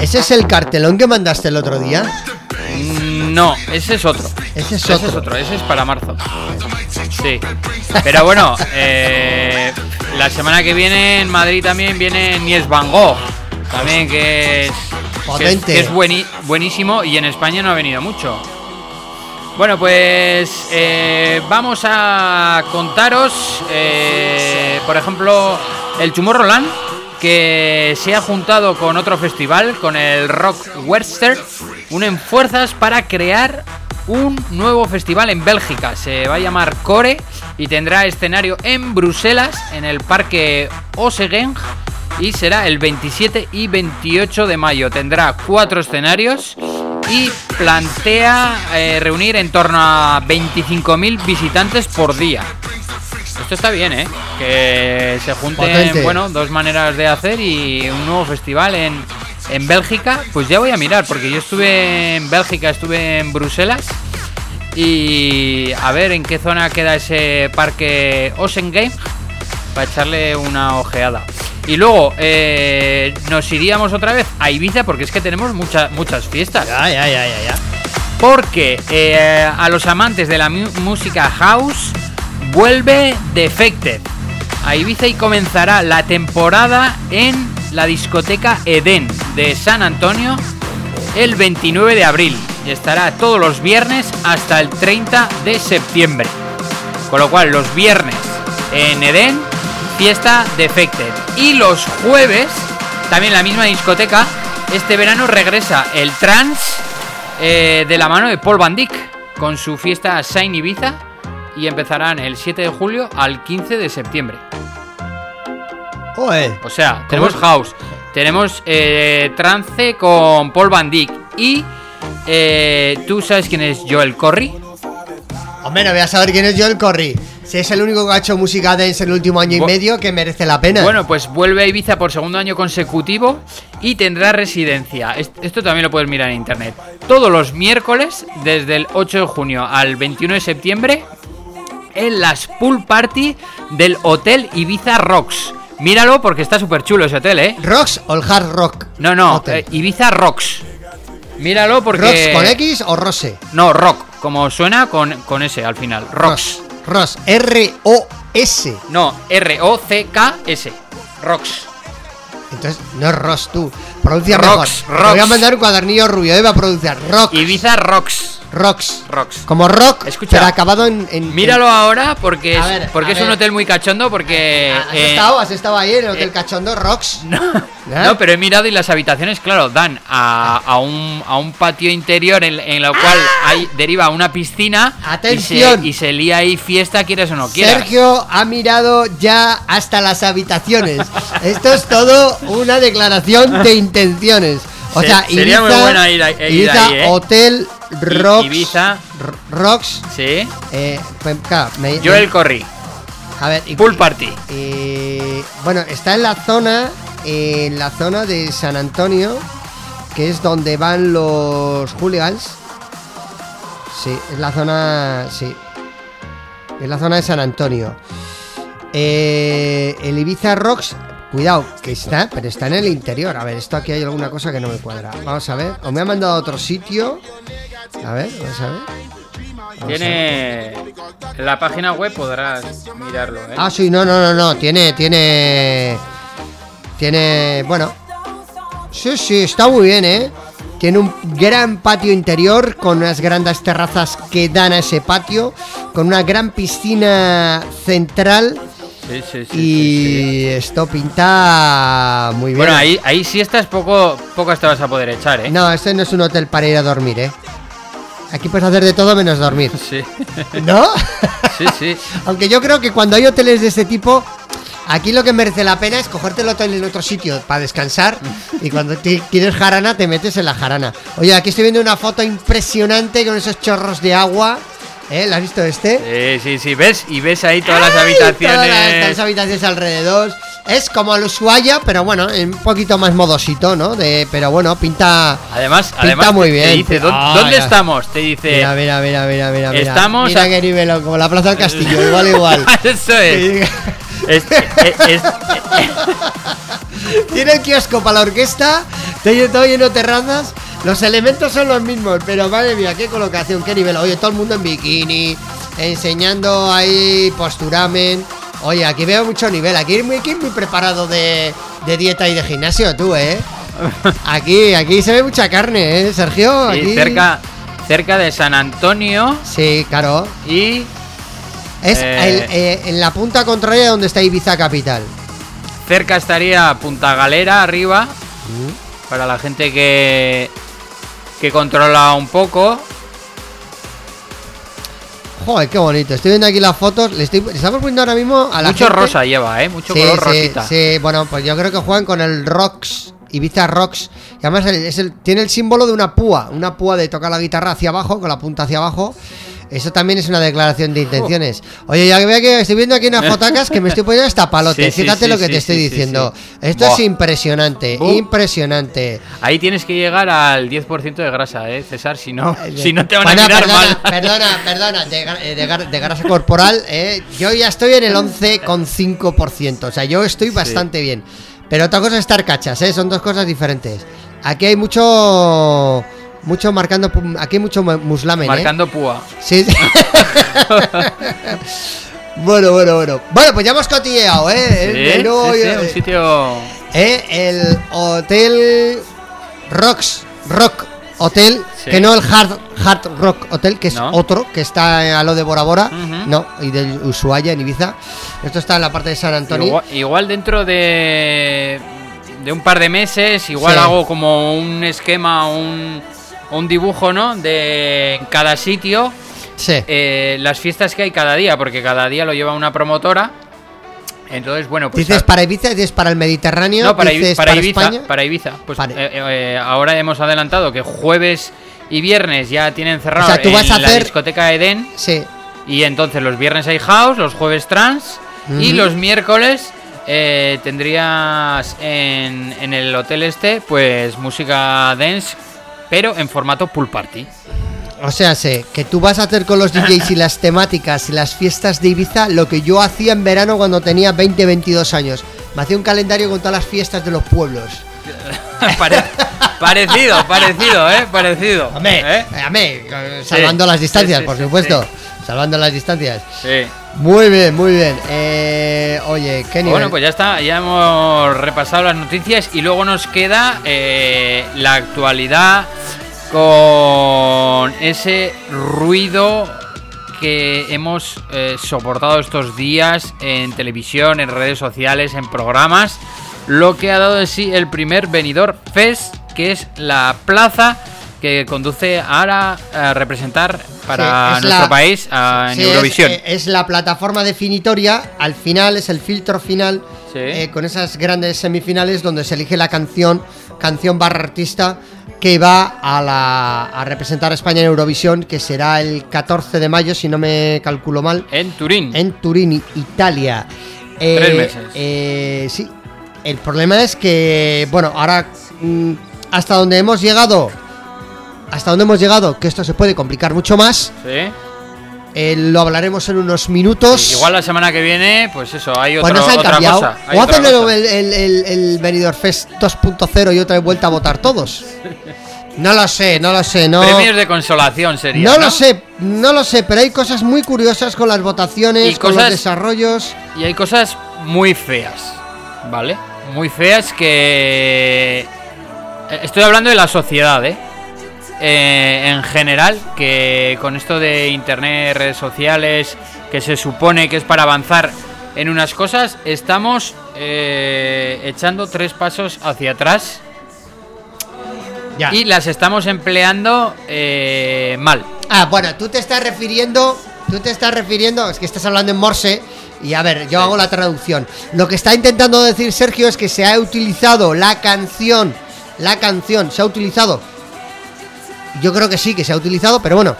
¿Ese es el cartelón que mandaste el otro día? No, ese es otro. Ese es Ese otro. es otro, ese es para marzo. Sí. Pero bueno, eh, la semana que viene en Madrid también viene Nies Van Gogh. También que es, que es, Potente. que es bueni- buenísimo y en España no ha venido mucho. Bueno, pues eh, vamos a contaros, eh, por ejemplo, el Tomorrowland, que se ha juntado con otro festival, con el Rock Western, unen fuerzas para crear un nuevo festival en Bélgica. Se va a llamar Core y tendrá escenario en Bruselas, en el Parque Osegeng, y será el 27 y 28 de mayo. Tendrá cuatro escenarios y plantea eh, reunir en torno a 25.000 visitantes por día. Esto está bien, ¿eh? Que se junten, Potente. bueno, dos maneras de hacer y un nuevo festival en, en Bélgica. Pues ya voy a mirar, porque yo estuve en Bélgica, estuve en Bruselas. Y a ver en qué zona queda ese parque Osengame para echarle una ojeada. Y luego eh, nos iríamos otra vez a Ibiza porque es que tenemos muchas muchas fiestas. Ya, ya, ya, ya, ya. Porque eh, a los amantes de la música house vuelve Defected. A Ibiza y comenzará la temporada en la discoteca Eden de San Antonio el 29 de abril. Y estará todos los viernes hasta el 30 de septiembre. Con lo cual los viernes en Eden fiesta Defected. Y los jueves también la misma discoteca este verano regresa el trance eh, de la mano de Paul Van Dyck con su fiesta Shine Ibiza y empezarán el 7 de julio al 15 de septiembre. O sea, tenemos house, tenemos eh, trance con Paul Van Dyck y eh, tú sabes quién es Joel Corry. Hombre, no voy a saber quién es Joel Corry. Si es el único que ha hecho música dance en el último año y Bu- medio que merece la pena. Bueno, pues vuelve a Ibiza por segundo año consecutivo y tendrá residencia. Es- Esto también lo puedes mirar en internet. Todos los miércoles, desde el 8 de junio al 21 de septiembre, en las pool party del Hotel Ibiza Rocks. Míralo porque está súper chulo ese hotel, ¿eh? ¿Rocks o el hard rock? No, no, eh, Ibiza Rocks. Míralo porque... ¿Rocks con X o Rose? No, rock, como suena con, con S al final. Rocks. Ross. R-O-S. No, R-O-C-K-S. Rocks. Entonces, no es Ross tú. Pronuncia Rocks, mejor. Te voy a rocks. mandar un cuadernillo rubio. Debe pronunciar Rock. Ibiza Rocks. Rocks. Rocks. Como rock, Escucha. pero acabado en. en- Míralo ahora porque es, ver, porque es un hotel muy cachondo porque... en- ¿Has eh, estado? ¿Has estado ahí en el Hotel eh, Cachondo? Rocks. No, ¿Eh? no, pero he mirado y las habitaciones, claro, dan a, a un, a un patio interior en, en lo cual hay, deriva una piscina ¡Ah! Atención. Y, se, y se lía ahí fiesta, quieres o no quieras. Sergio ha mirado ya hasta las habitaciones. Esto es todo una declaración de intenciones. O Se- sea, sería muy Ibiza- bueno ir a- ir Ibiza ahí, ¿eh? Hotel Rocks. Ibiza, R- Rocks. sí. eh, pues, claro, me- Joel me- Corry, a ver, y- Pool Party. eh, bueno, está en la zona, en la zona de San Antonio, que es donde van los hooligans. Sí, es la zona, sí, es la zona de San Antonio. Eh, el Ibiza Rocks, cuidado, que está, pero está en el interior. A ver, esto aquí hay alguna cosa que no me cuadra. Vamos a ver, o me ha mandado a otro sitio. A ver, vamos a ver. Vamos a ver. Tiene. En la página web podrás mirarlo, ¿eh? Ah, sí, no, no, no, no. Tiene, tiene. Tiene. Bueno. Sí, sí, está muy bien, ¿eh? Tiene un gran patio interior con unas grandes terrazas que dan a ese patio, con una gran piscina central Sí, sí, sí, sí, y esto pinta muy bien. Bueno, ahí, ahí siestas poco, pocas te vas a poder echar, ¿eh? No, este no es un hotel para ir a dormir, ¿eh? Aquí puedes hacer de todo menos dormir. Sí, ¿No? sí, sí. Aunque yo creo que cuando hay hoteles de este tipo, aquí lo que merece la pena es cogerte el hotel en otro sitio para descansar y cuando te quieres jarana te metes en la jarana. Oye, aquí estoy viendo una foto impresionante con esos chorros de agua. ¿Eh? ¿La has visto este? Sí, sí, sí, ves y ves ahí todas las habitaciones. Todas las, las habitaciones alrededor. Es como el Ushuaia, pero bueno, un poquito más modosito, ¿no? De, pero bueno, pinta. Además, Pinta además muy te- bien. te dice, "¿Dó- Ah, ¿dónde estamos? Te dice, Mira, mira, mira, mira, mira. mira. Estamos Mira a- qué nivel, como la Plaza del Castillo, igual, igual. Eso es. Es- es- es- Tiene el kiosco para la orquesta, todo lleno de terrazas. Los elementos son los mismos, pero madre mía, qué colocación, qué nivel. Oye, todo el mundo en bikini, enseñando ahí posturamen. Oye, aquí veo mucho nivel. Aquí hay muy, aquí muy preparado de, de dieta y de gimnasio, tú, ¿eh? Aquí, aquí se ve mucha carne, ¿eh, Sergio? sí, Aquí... cerca, cerca de San Antonio Sí, claro. y Es Eh. el- eh, en la punta contraria donde está Ibiza Capital. cerca estaría Punta Galera arriba para la gente que que controla un poco. Joder, qué bonito. Estoy viendo aquí las fotos. Le, estoy, le estamos poniendo ahora mismo a la Mucho gente- rosa lleva, eh, mucho sí, color sí, rosita. sí, bueno, pues yo creo que juegan con el Rocks, Ibiza Rocks. Y además es el- tiene el símbolo de una púa, una púa de tocar la guitarra hacia abajo, con la punta hacia abajo. Eso también es una declaración de intenciones. Oye, ya veo que estoy viendo aquí unas fotacas que me estoy poniendo hasta palote. Sí, sí, Fíjate sí, lo que te estoy diciendo. Esto es impresionante, impresionante. Ahí tienes que llegar al 10% de grasa, eh, César, si no, si no te van Bueno, a mirar perdona, mal. Perdona, perdona, de, eh, de grasa corporal, eh, yo ya estoy en el 11,5%, o sea, yo estoy bastante bien. Pero otra cosa es estar cachas, ¿eh? Son dos cosas diferentes. Aquí hay mucho... Mucho marcando... Aquí hay mucho mu- muslamen, ¿eh? Marcando púa. Sí. sí. bueno, bueno, bueno. Bueno, pues ya hemos cotilleado, ¿eh? El Sí, sí, sí, eh, un sitio. eh, el Hotel Rocks Rock Hotel, que no el Hard, Hard Rock Hotel, que es No. otro, que está a lo de Bora Bora, no, y del Ushuaia en Ibiza. Esto está en la parte de San Antonio. Igual, igual dentro de, de un par de meses, igual Sí. hago como un esquema, un, un dibujo, ¿no? De cada sitio, Sí. eh, las fiestas que hay cada día, porque cada día lo lleva una promotora. Entonces, bueno, pues. dices para Ibiza, dices para el Mediterráneo, no, para, dices para Ibiza. España. Para Ibiza. Pues eh, eh, ahora hemos adelantado que jueves y viernes ya tienen cerrado O sea, tú en vas a la hacer- discoteca Eden. Sí. Y entonces los viernes hay house, los jueves trans y los miércoles eh, tendrías en, en el hotel este pues música dance, pero en formato pool party. O sea, sé que tú vas a hacer con los DJs y las temáticas y las fiestas de Ibiza lo que yo hacía en verano cuando tenía 20, 22 años. Me hacía un calendario con todas las fiestas de los pueblos. Pare- parecido, parecido, ¿eh? Parecido. Amé, ¿eh? amé, eh, salvando Sí, las distancias, sí, sí, por supuesto. Salvando las distancias. Sí. Muy bien, muy bien. Eh, oye, qué nivel. Bueno, pues ya está, ya hemos repasado las noticias y luego nos queda eh, la actualidad con ese ruido que hemos eh, soportado estos días en televisión, en redes sociales, en programas, lo que ha dado de sí el primer venidor Fest, que es la plaza que conduce ahora a representar para Sí, nuestro la- país a- en Sí, Eurovisión. eh, Es, la plataforma definitoria, al final es el filtro final, Sí. eh, con esas grandes semifinales donde se elige la canción, canción barra artista que va a, la, a representar a España en Eurovisión, que será el 14 de mayo, si no me calculo mal, en Turín. en Turín, Italia. Tres meses. eh, sí, el problema es que, bueno, ahora mm, hasta donde hemos llegado, hasta donde hemos llegado, que esto se puede complicar mucho más. Sí. Eh, lo hablaremos en unos minutos. Igual la semana que viene, pues eso, hay pues otro- no se han otra cambiado. cosa. hay o otra hacen el, cosa. el, el, el- el Benidorm Fest 2.0 y otra vuelta a votar todos. No lo sé, no lo sé, no. Premios de consolación sería. No No, lo sé, no lo sé, pero hay cosas muy curiosas con las votaciones, Y con cosas- los desarrollos. Y hay cosas muy feas, ¿vale? Muy feas que... eh, Estoy hablando de la sociedad, ¿eh? Eh, en general, que con esto de internet, redes sociales, que se supone que es para avanzar en unas cosas, estamos eh, echando tres pasos hacia atrás Ya. y las estamos empleando eh, mal. Ah, bueno, tú te estás refiriendo, tú te estás refiriendo, es que estás hablando en Morse y a ver, yo hago la traducción. Lo que está intentando decir Sergio es que se ha utilizado la canción, la canción se ha utilizado. Yo creo que sí, que se ha utilizado, pero bueno,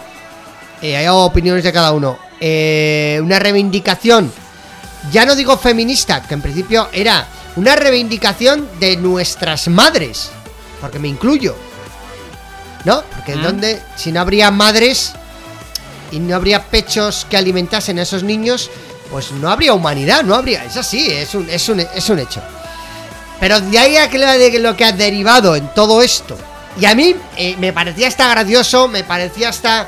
eh, hay opiniones de cada uno. Eh, una reivindicación, ya no digo feminista, que en principio era una reivindicación de nuestras madres, porque me incluyo. ¿No? Porque Mm. donde, si no habría madres y no habría pechos que alimentasen a esos niños, pues no habría humanidad, no habría. Es así, es un, es un, es un hecho. Pero de ahí a que lo, que ha derivado en todo esto. Y a mí eh, me parecía hasta gracioso, me parecía hasta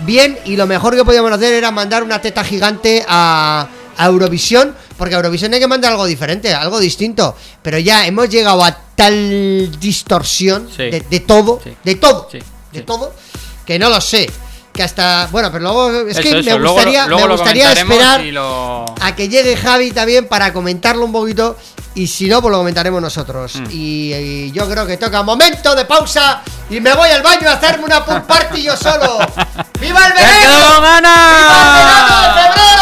bien. Y lo mejor que podíamos hacer era mandar una teta gigante a, a Eurovisión. Porque a Eurovisión hay que mandar algo diferente, algo distinto. Pero ya hemos llegado a tal distorsión Sí. de, de todo, Sí. de todo, Sí, de todo, que no lo sé. Que hasta. Bueno, pero luego. Es Eso, que eso, me gustaría, luego me gustaría esperar lo- a que llegue Javi también para comentarlo un poquito. Y si no, pues lo comentaremos nosotros. Mm. Y, y yo creo que toca momento de pausa. Y me voy al baño a hacerme una pool party yo solo. ¡Viva el ¡Me has verano! ¡Viva el verano de febrero!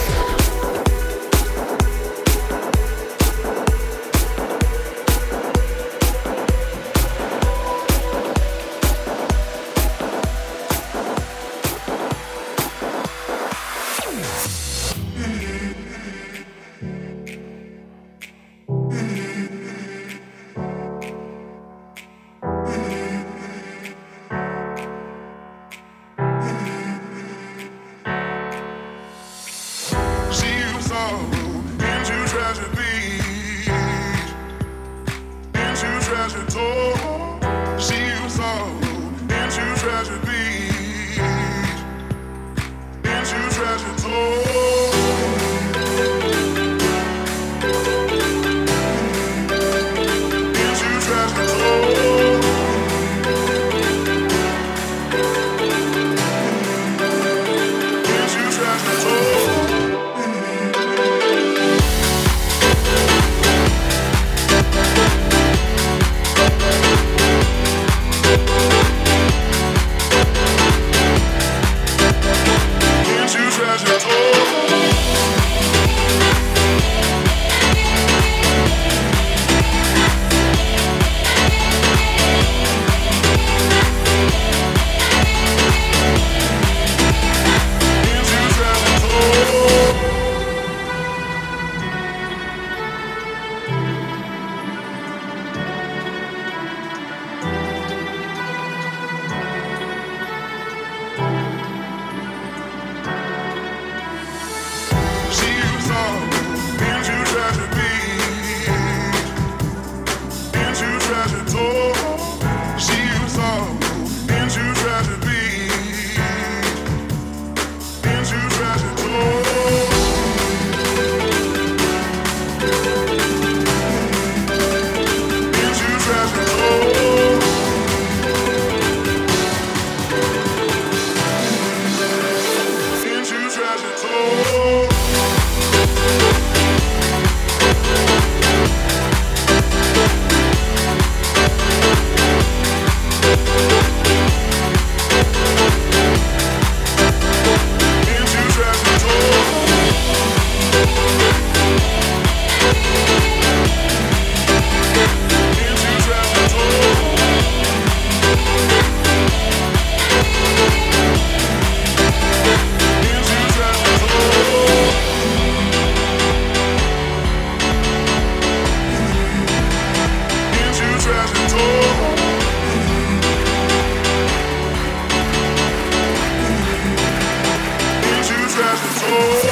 Thank you.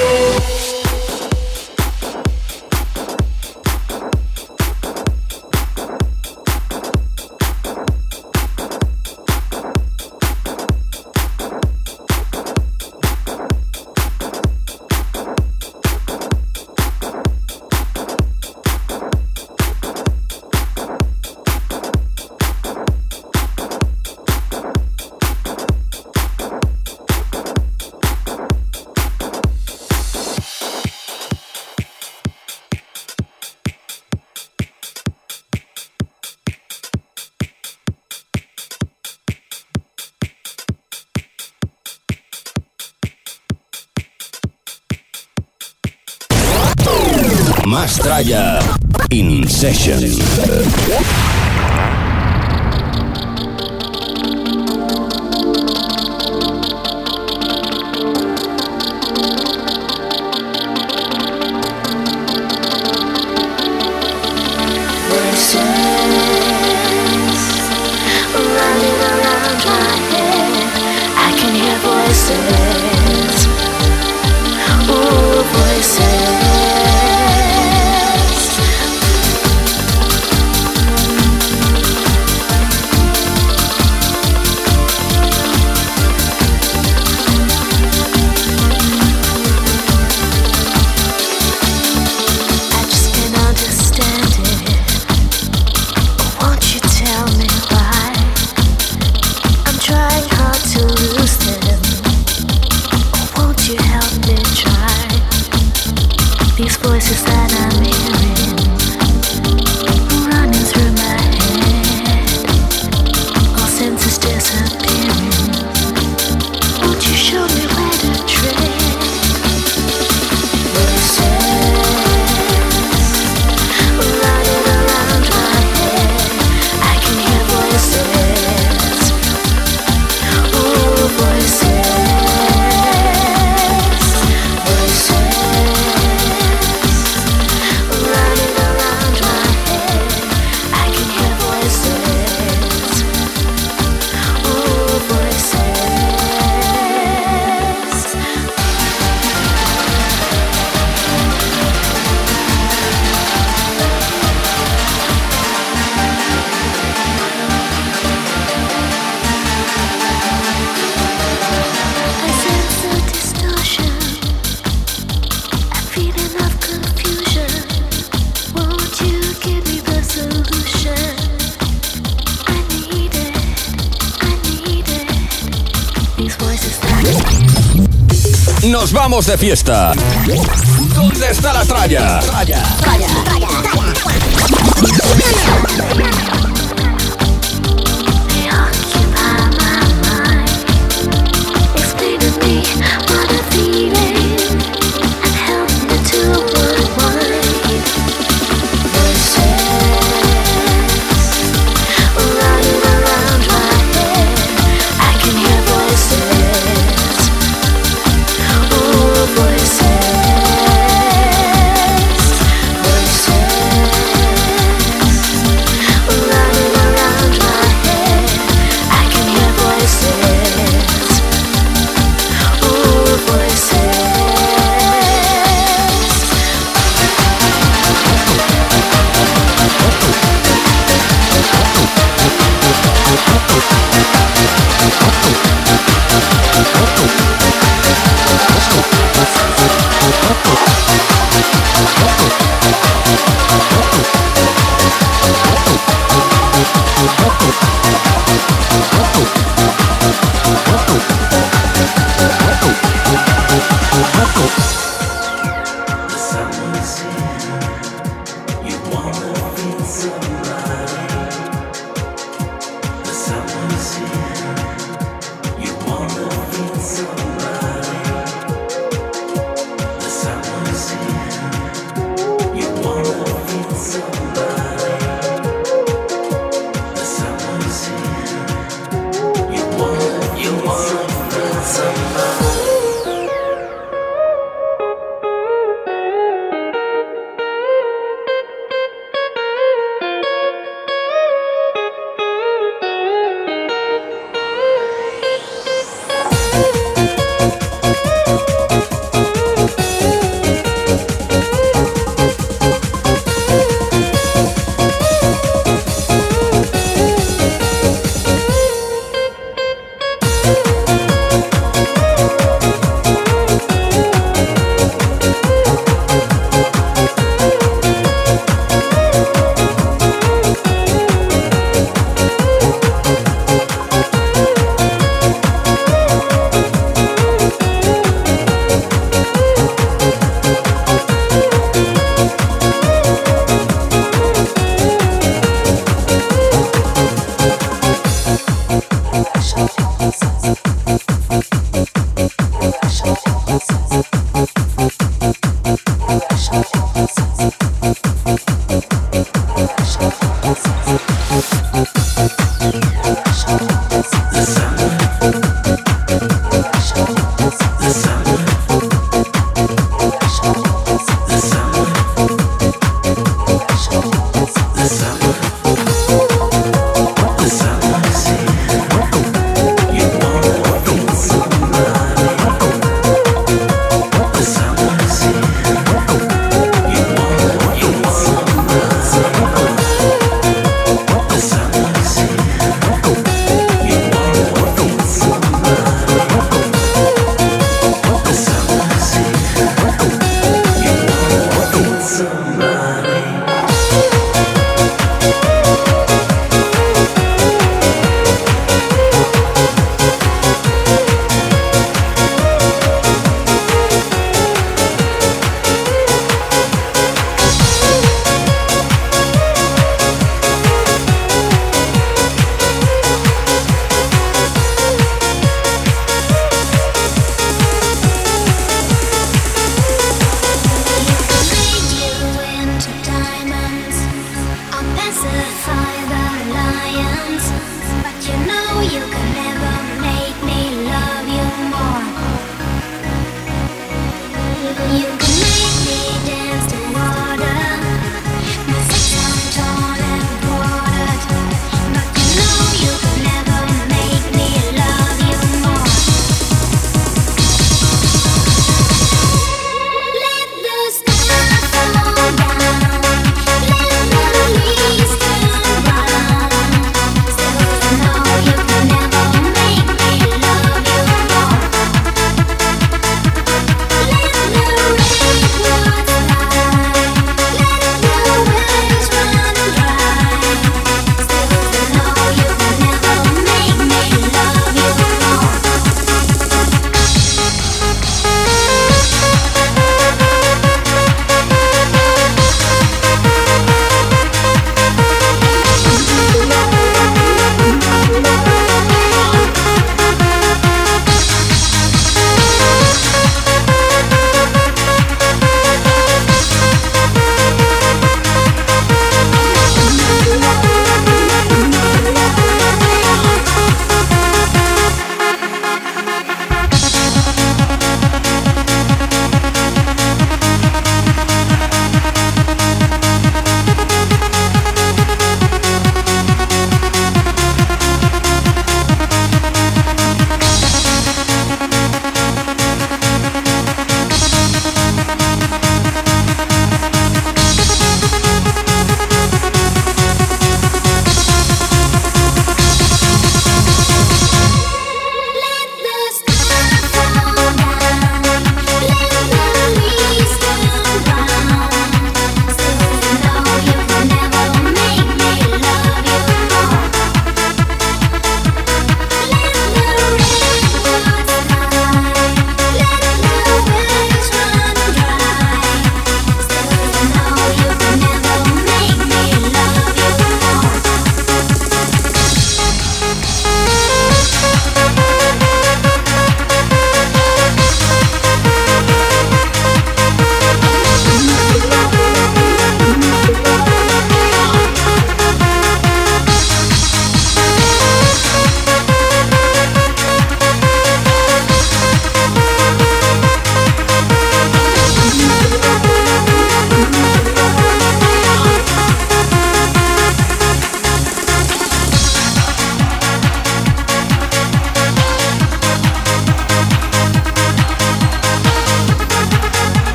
In Session. de fiesta. ¿Dónde está la tralla.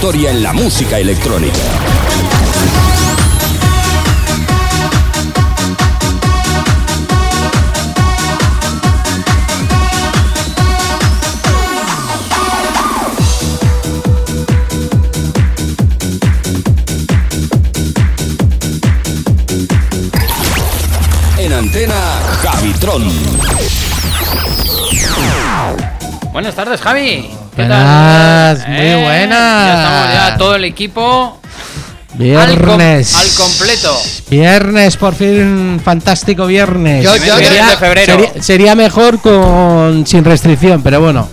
Historia en la música electrónica. En antena, Javitron. Buenas tardes, Javi. ¿Qué Buenas, tal? muy Eh, buenas. Ya estamos ya todo el equipo Viernes. Al, com- al completo. Viernes, por fin, fantástico viernes. Yo- yo- Viernes de febrero. sería, sería mejor con sin restricción, pero bueno.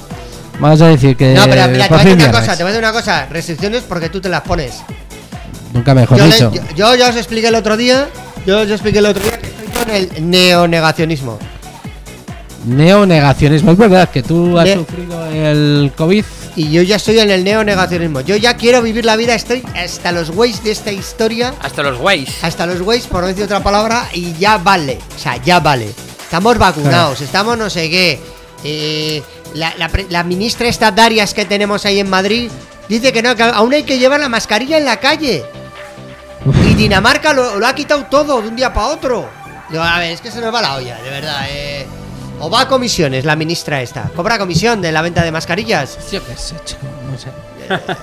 Vamos a decir que No, pero mira, te voy a fin decir una viernes. cosa, te voy a decir una cosa. Restricciones porque tú te las pones. Nunca mejor Yo, le- dicho. yo, yo ya os expliqué el otro día. Yo os expliqué el otro día que estoy con el neonegacionismo. Neonegacionismo. Es verdad que tú has Ne- sufrido el COVID. Y yo ya estoy en el neonegacionismo. Yo ya quiero vivir la vida, estoy hasta los güeyes de esta historia. Hasta los guays. Hasta los güeyes, por no decir otra palabra, y ya vale. O sea, ya vale. Estamos vacunados, estamos no sé qué. Eh, la, la la ministra esta Darias que tenemos ahí en Madrid dice que no, que aún hay que llevar la mascarilla en la calle. Y Dinamarca lo, lo ha quitado todo de un día para otro. Digo, a ver, es que se nos va la olla, de verdad. eh. O va a comisiones la ministra esta. Cobra comisión de la venta de mascarillas. Yo qué sé, chico, no sé.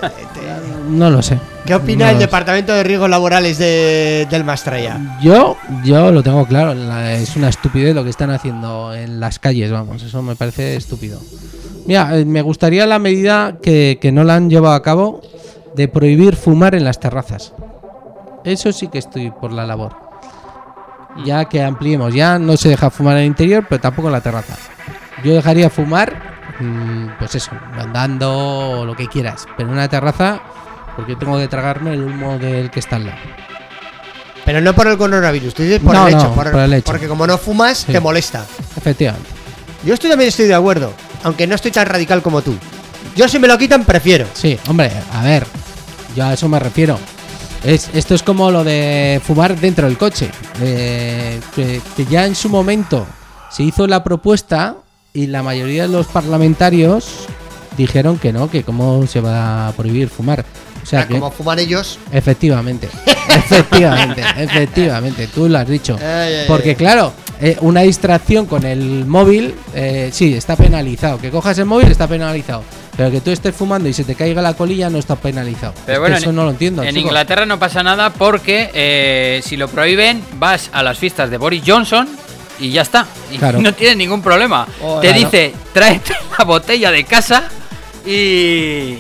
No lo sé. ¿Qué opina No el sé. Departamento de Riesgos Laborales de, del Mastraya? Yo, yo lo tengo claro, la- es una estupidez lo que están haciendo en las calles, vamos, eso me parece estúpido. Mira, eh, me gustaría la medida que, que no la han llevado a cabo de prohibir fumar en las terrazas. Eso sí que estoy por la labor. Ya que ampliemos, ya no se deja fumar en el interior, pero tampoco en la terraza. Yo dejaría fumar, mm, pues eso, andando o lo que quieras, pero en una terraza, porque tengo que tragarme el humo del que está al lado. Pero no por el coronavirus, tú dices por No, el no, hecho. Por, por el hecho. Porque como no fumas, Sí. te molesta. Efectivamente. Yo estoy, también estoy de acuerdo, aunque no estoy tan radical como tú. Yo si me lo quitan, prefiero. Sí, hombre, a ver, yo a eso me refiero. Es, esto es como lo de fumar dentro del coche. Eh, que, que ya en su momento se hizo la propuesta y la mayoría de los parlamentarios dijeron que no, que cómo se va a prohibir fumar. O sea, Ah, que como fuman ellos. efectivamente, efectivamente, efectivamente, tú lo has dicho. Ay, ay, Porque claro, eh, una distracción con el móvil, eh, sí, está penalizado. Que cojas el móvil está penalizado. Pero que tú estés fumando y se te caiga la colilla no está penalizado. Pero Es bueno, eso en- no lo entiendo. En chico. Inglaterra no pasa nada porque eh, si lo prohíben, vas a las fiestas de Boris Johnson y ya está. Y Claro. no tienes ningún problema. Oh, Te claro. dice, tráete la botella de casa y.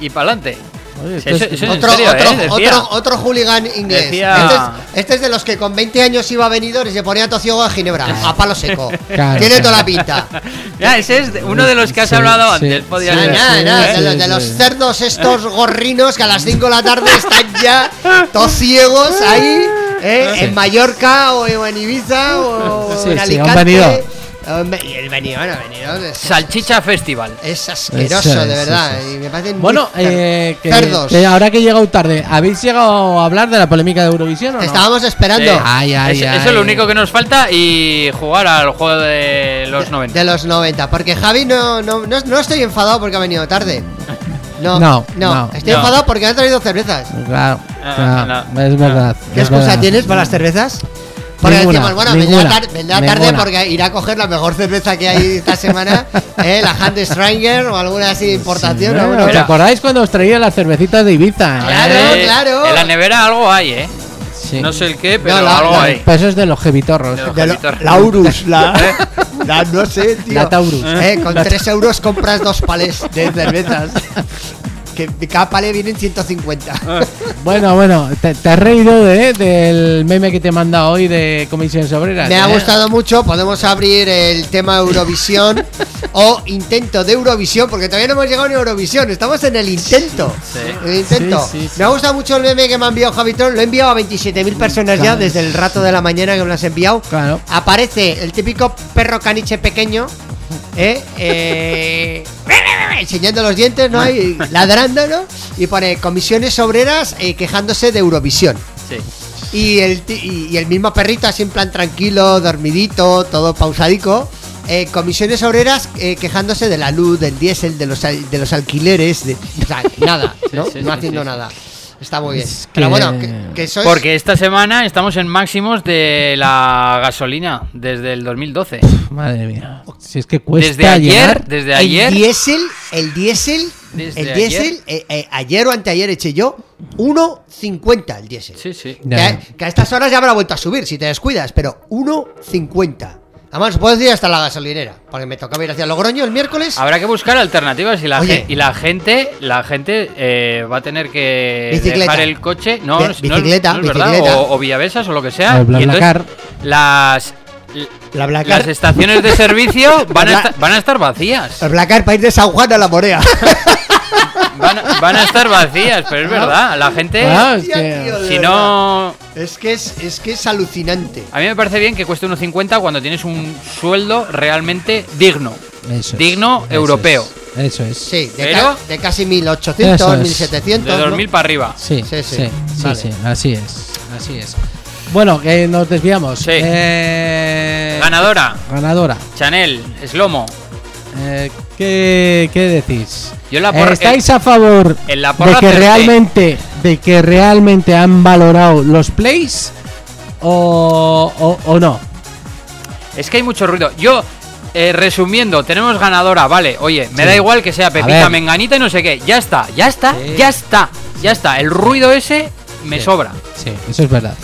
y para adelante. Oye, Sí, esto eso- es- eso- en Otro, serio, otro, ¿eh? Decía. otro, otro hooligan inglés. Decía- Este, es, este es de los que con 20 años iba a venidor y se ponía tociego a Ginebra, a palo seco. Claro, Tiene toda la pinta. Ya, ese es uno de los que has Sí, hablado sí, antes. podía sí, Nada, ser. nada, sí, nada, sí, de, los, de sí. los cerdos estos gorrinos que a las 5 de la tarde están ya todos ciegos ahí, ¿eh? Sí. en Mallorca o en Ibiza o Sí, en sí, Alicante. han venido. Hombre, Y el venido, bueno, venido es, Salchicha Festival. es asqueroso, Eso es, de verdad. eso es. Y me parecen Bueno, muy eh, que, cerdos. que ahora que he llegado tarde, ¿habéis llegado a hablar de la polémica de Eurovisión o no? Estábamos esperando. Sí. Ay, ay, eso, ay. eso es lo único que nos falta y jugar al juego de los 90. De los 90, porque Javi no, no, no, no estoy enfadado porque ha venido tarde. No, No, no, no. estoy No. enfadado porque han traído cervezas. Claro, Ah, claro, es verdad. ¿Qué es excusa verdad. tienes para las cervezas? Porque Ninguna, decimos, bueno, ninguna, vendrá, tar- vendrá tarde porque irá a coger la mejor cerveza que hay esta semana, ¿eh? la Hand Stranger o alguna así de importación. Sí, o alguna- ¿Os Mira. acordáis cuando os traía las cervecitas de Ibiza? Claro, Eh, claro. En la nevera algo hay, ¿eh? Sí. No sé el qué, pero No, la- algo la- hay. Pero eso es de los jevitorros. De los de lo- Javitor. la Urus, la, la- no sé, tío. La Taurus. Eh, con 3 euros compras dos palés de cervezas. Que de cada palé vienen 150. Bueno, bueno, te, te has reído de, del meme que te he mandado hoy de Comisiones Obreras. Me ha ¿eh? gustado mucho. Podemos abrir el tema Eurovisión o intento de Eurovisión, porque todavía no hemos llegado ni a Eurovisión. Estamos en el intento. Sí. El intento. Sí, sí, sí. Me ha gustado mucho el meme que me ha enviado Javitron. Lo he enviado a 27.000 personas ya desde el rato de la mañana que me lo has enviado. Claro. Aparece el típico perro caniche pequeño. ¿eh? Eh, enseñando los dientes, ¿no? Y ladrando, ¿no? Y pone comisiones obreras eh, quejándose de Eurovisión. Sí. Y el, y, y el mismo perrito así en plan tranquilo, dormidito, todo pausadico. eh, comisiones obreras eh, quejándose de la luz, del diésel, de los, de los alquileres, de, o sea, nada, ¿no? Sí, sí, no sí, haciendo sí. nada. Está muy bien. Es Pero que- bueno, que, que eso es... Porque esta semana estamos en máximos de la gasolina desde el 2012. Madre mía. Si es que cuesta Desde ayer, llegar. desde ayer. El diésel, el diésel, Desde el ayer. diésel, eh, eh, ayer o anteayer eché yo 1.50 el diésel. Sí, sí. Que, a- que a estas horas ya habrá vuelto a subir si te descuidas, pero 1.50. Además, puedo decir hasta la gasolinera, porque me tocaba ir hacia Logroño el miércoles. Habrá que buscar alternativas y la, Oye. y la gente la gente eh, va a tener que Bicicleta. dejar el coche. No, Bi- no es- no es- bicicleta, verdad. O, o Villavesas o lo que sea. O el y entonces las, La Blacar, las estaciones de servicio van a, Bla- estar, van a estar vacías. el Blacar para ir de San Juan a la Morea. Van, a- van a estar vacías, pero es verdad. La gente, Ah, es Hostia, que- tío, si no. Es que es, es que es alucinante. A mí me parece bien que cueste unos 50 cuando tienes un sueldo realmente digno. Eso es, Digno eso europeo. es, Eso es. Sí, de, Pero- ca- de casi 1800, Eso es. 1700. De ¿no? 2000 para arriba. Sí, Sí, sí, sí. sí, Vale. sí, así es, así es. Bueno, que nos desviamos. Sí. Eh, Ganadora, Ganadora. Chanel, Slomo. Eh, ¿qué, qué decís? Yo la porra- ¿Estáis a favor en la de que realmente de que realmente han valorado los plays o, o, o no? Es que hay mucho ruido. Yo, eh, resumiendo, tenemos ganadora, vale. Oye, me Sí. da igual que sea Pepita. Menganita y no sé qué. Ya está, ya está, Sí. ya está, ya está. El ruido ese me Sí. sobra. Sí, eso es verdad.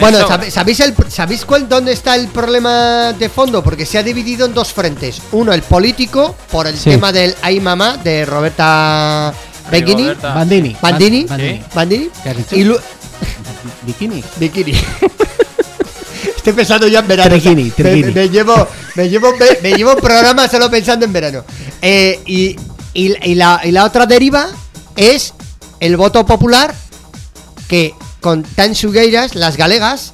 Bueno, sobra. ¿sabe- ¿sabéis, el, ¿sabéis cuál, dónde está el problema de fondo? Porque se ha dividido en dos frentes. Uno, el político, por el Sí. tema del Ay Mamá de Roberta. Roberta. Bandini. Bandini. Ban- Bandini. Bandini. Y lu- Bikini. Bikini. Estoy pensando ya en verano. Sea, me- llevo, me, llevo, me, me llevo un programa solo pensando en verano. Eh, y, y- y la, y la otra deriva es el voto popular que con tan sugueiras, las galegas,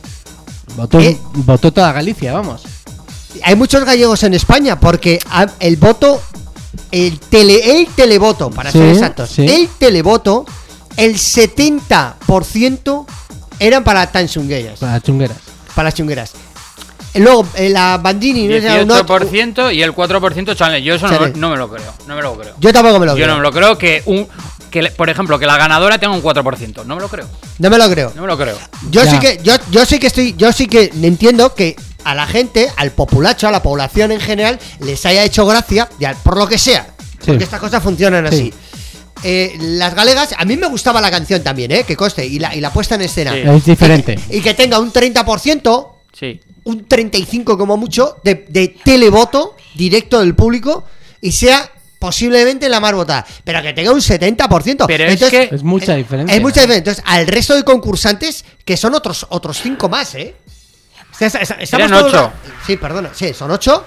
Votó, ¿Eh? votó toda Galicia, vamos. hay muchos gallegos en España porque el voto, el, tele, el televoto, para Sí, ser exactos, sí. el televoto, el 70% eran para tan chungueiras, Para chungueras. para las chungueras. Luego, eh, la Bandini, no sé, un otro- 18% y el 4% Chanel. Yo eso no, no me lo creo. No me lo creo. Yo tampoco me lo Yo creo. no me lo creo que un que por ejemplo que la ganadora tenga un 4%. No me lo creo. No me lo creo. No me lo creo. Yo Ya. sí que, yo, yo sí que estoy, yo sí que entiendo que a la gente, al populacho, a la población en general, les haya hecho gracia, ya, por lo que sea. Sí. Porque estas cosas funcionan Sí. así. Eh, las galegas, a mí me gustaba la canción también, ¿eh? Que coste, y la, y la puesta en escena. Sí. Es diferente. Y que tenga un 30%, Sí. Un 35% como mucho, de, de televoto directo del público y sea posiblemente la más votada. Pero que tenga un 70%. Pero es que- Es mucha diferencia. Es mucha diferencia. Entonces, al resto de concursantes, que son otros otros cinco más, ¿eh? O sea, es- es- estamos ocho. Sí, perdona. Sí, son ocho.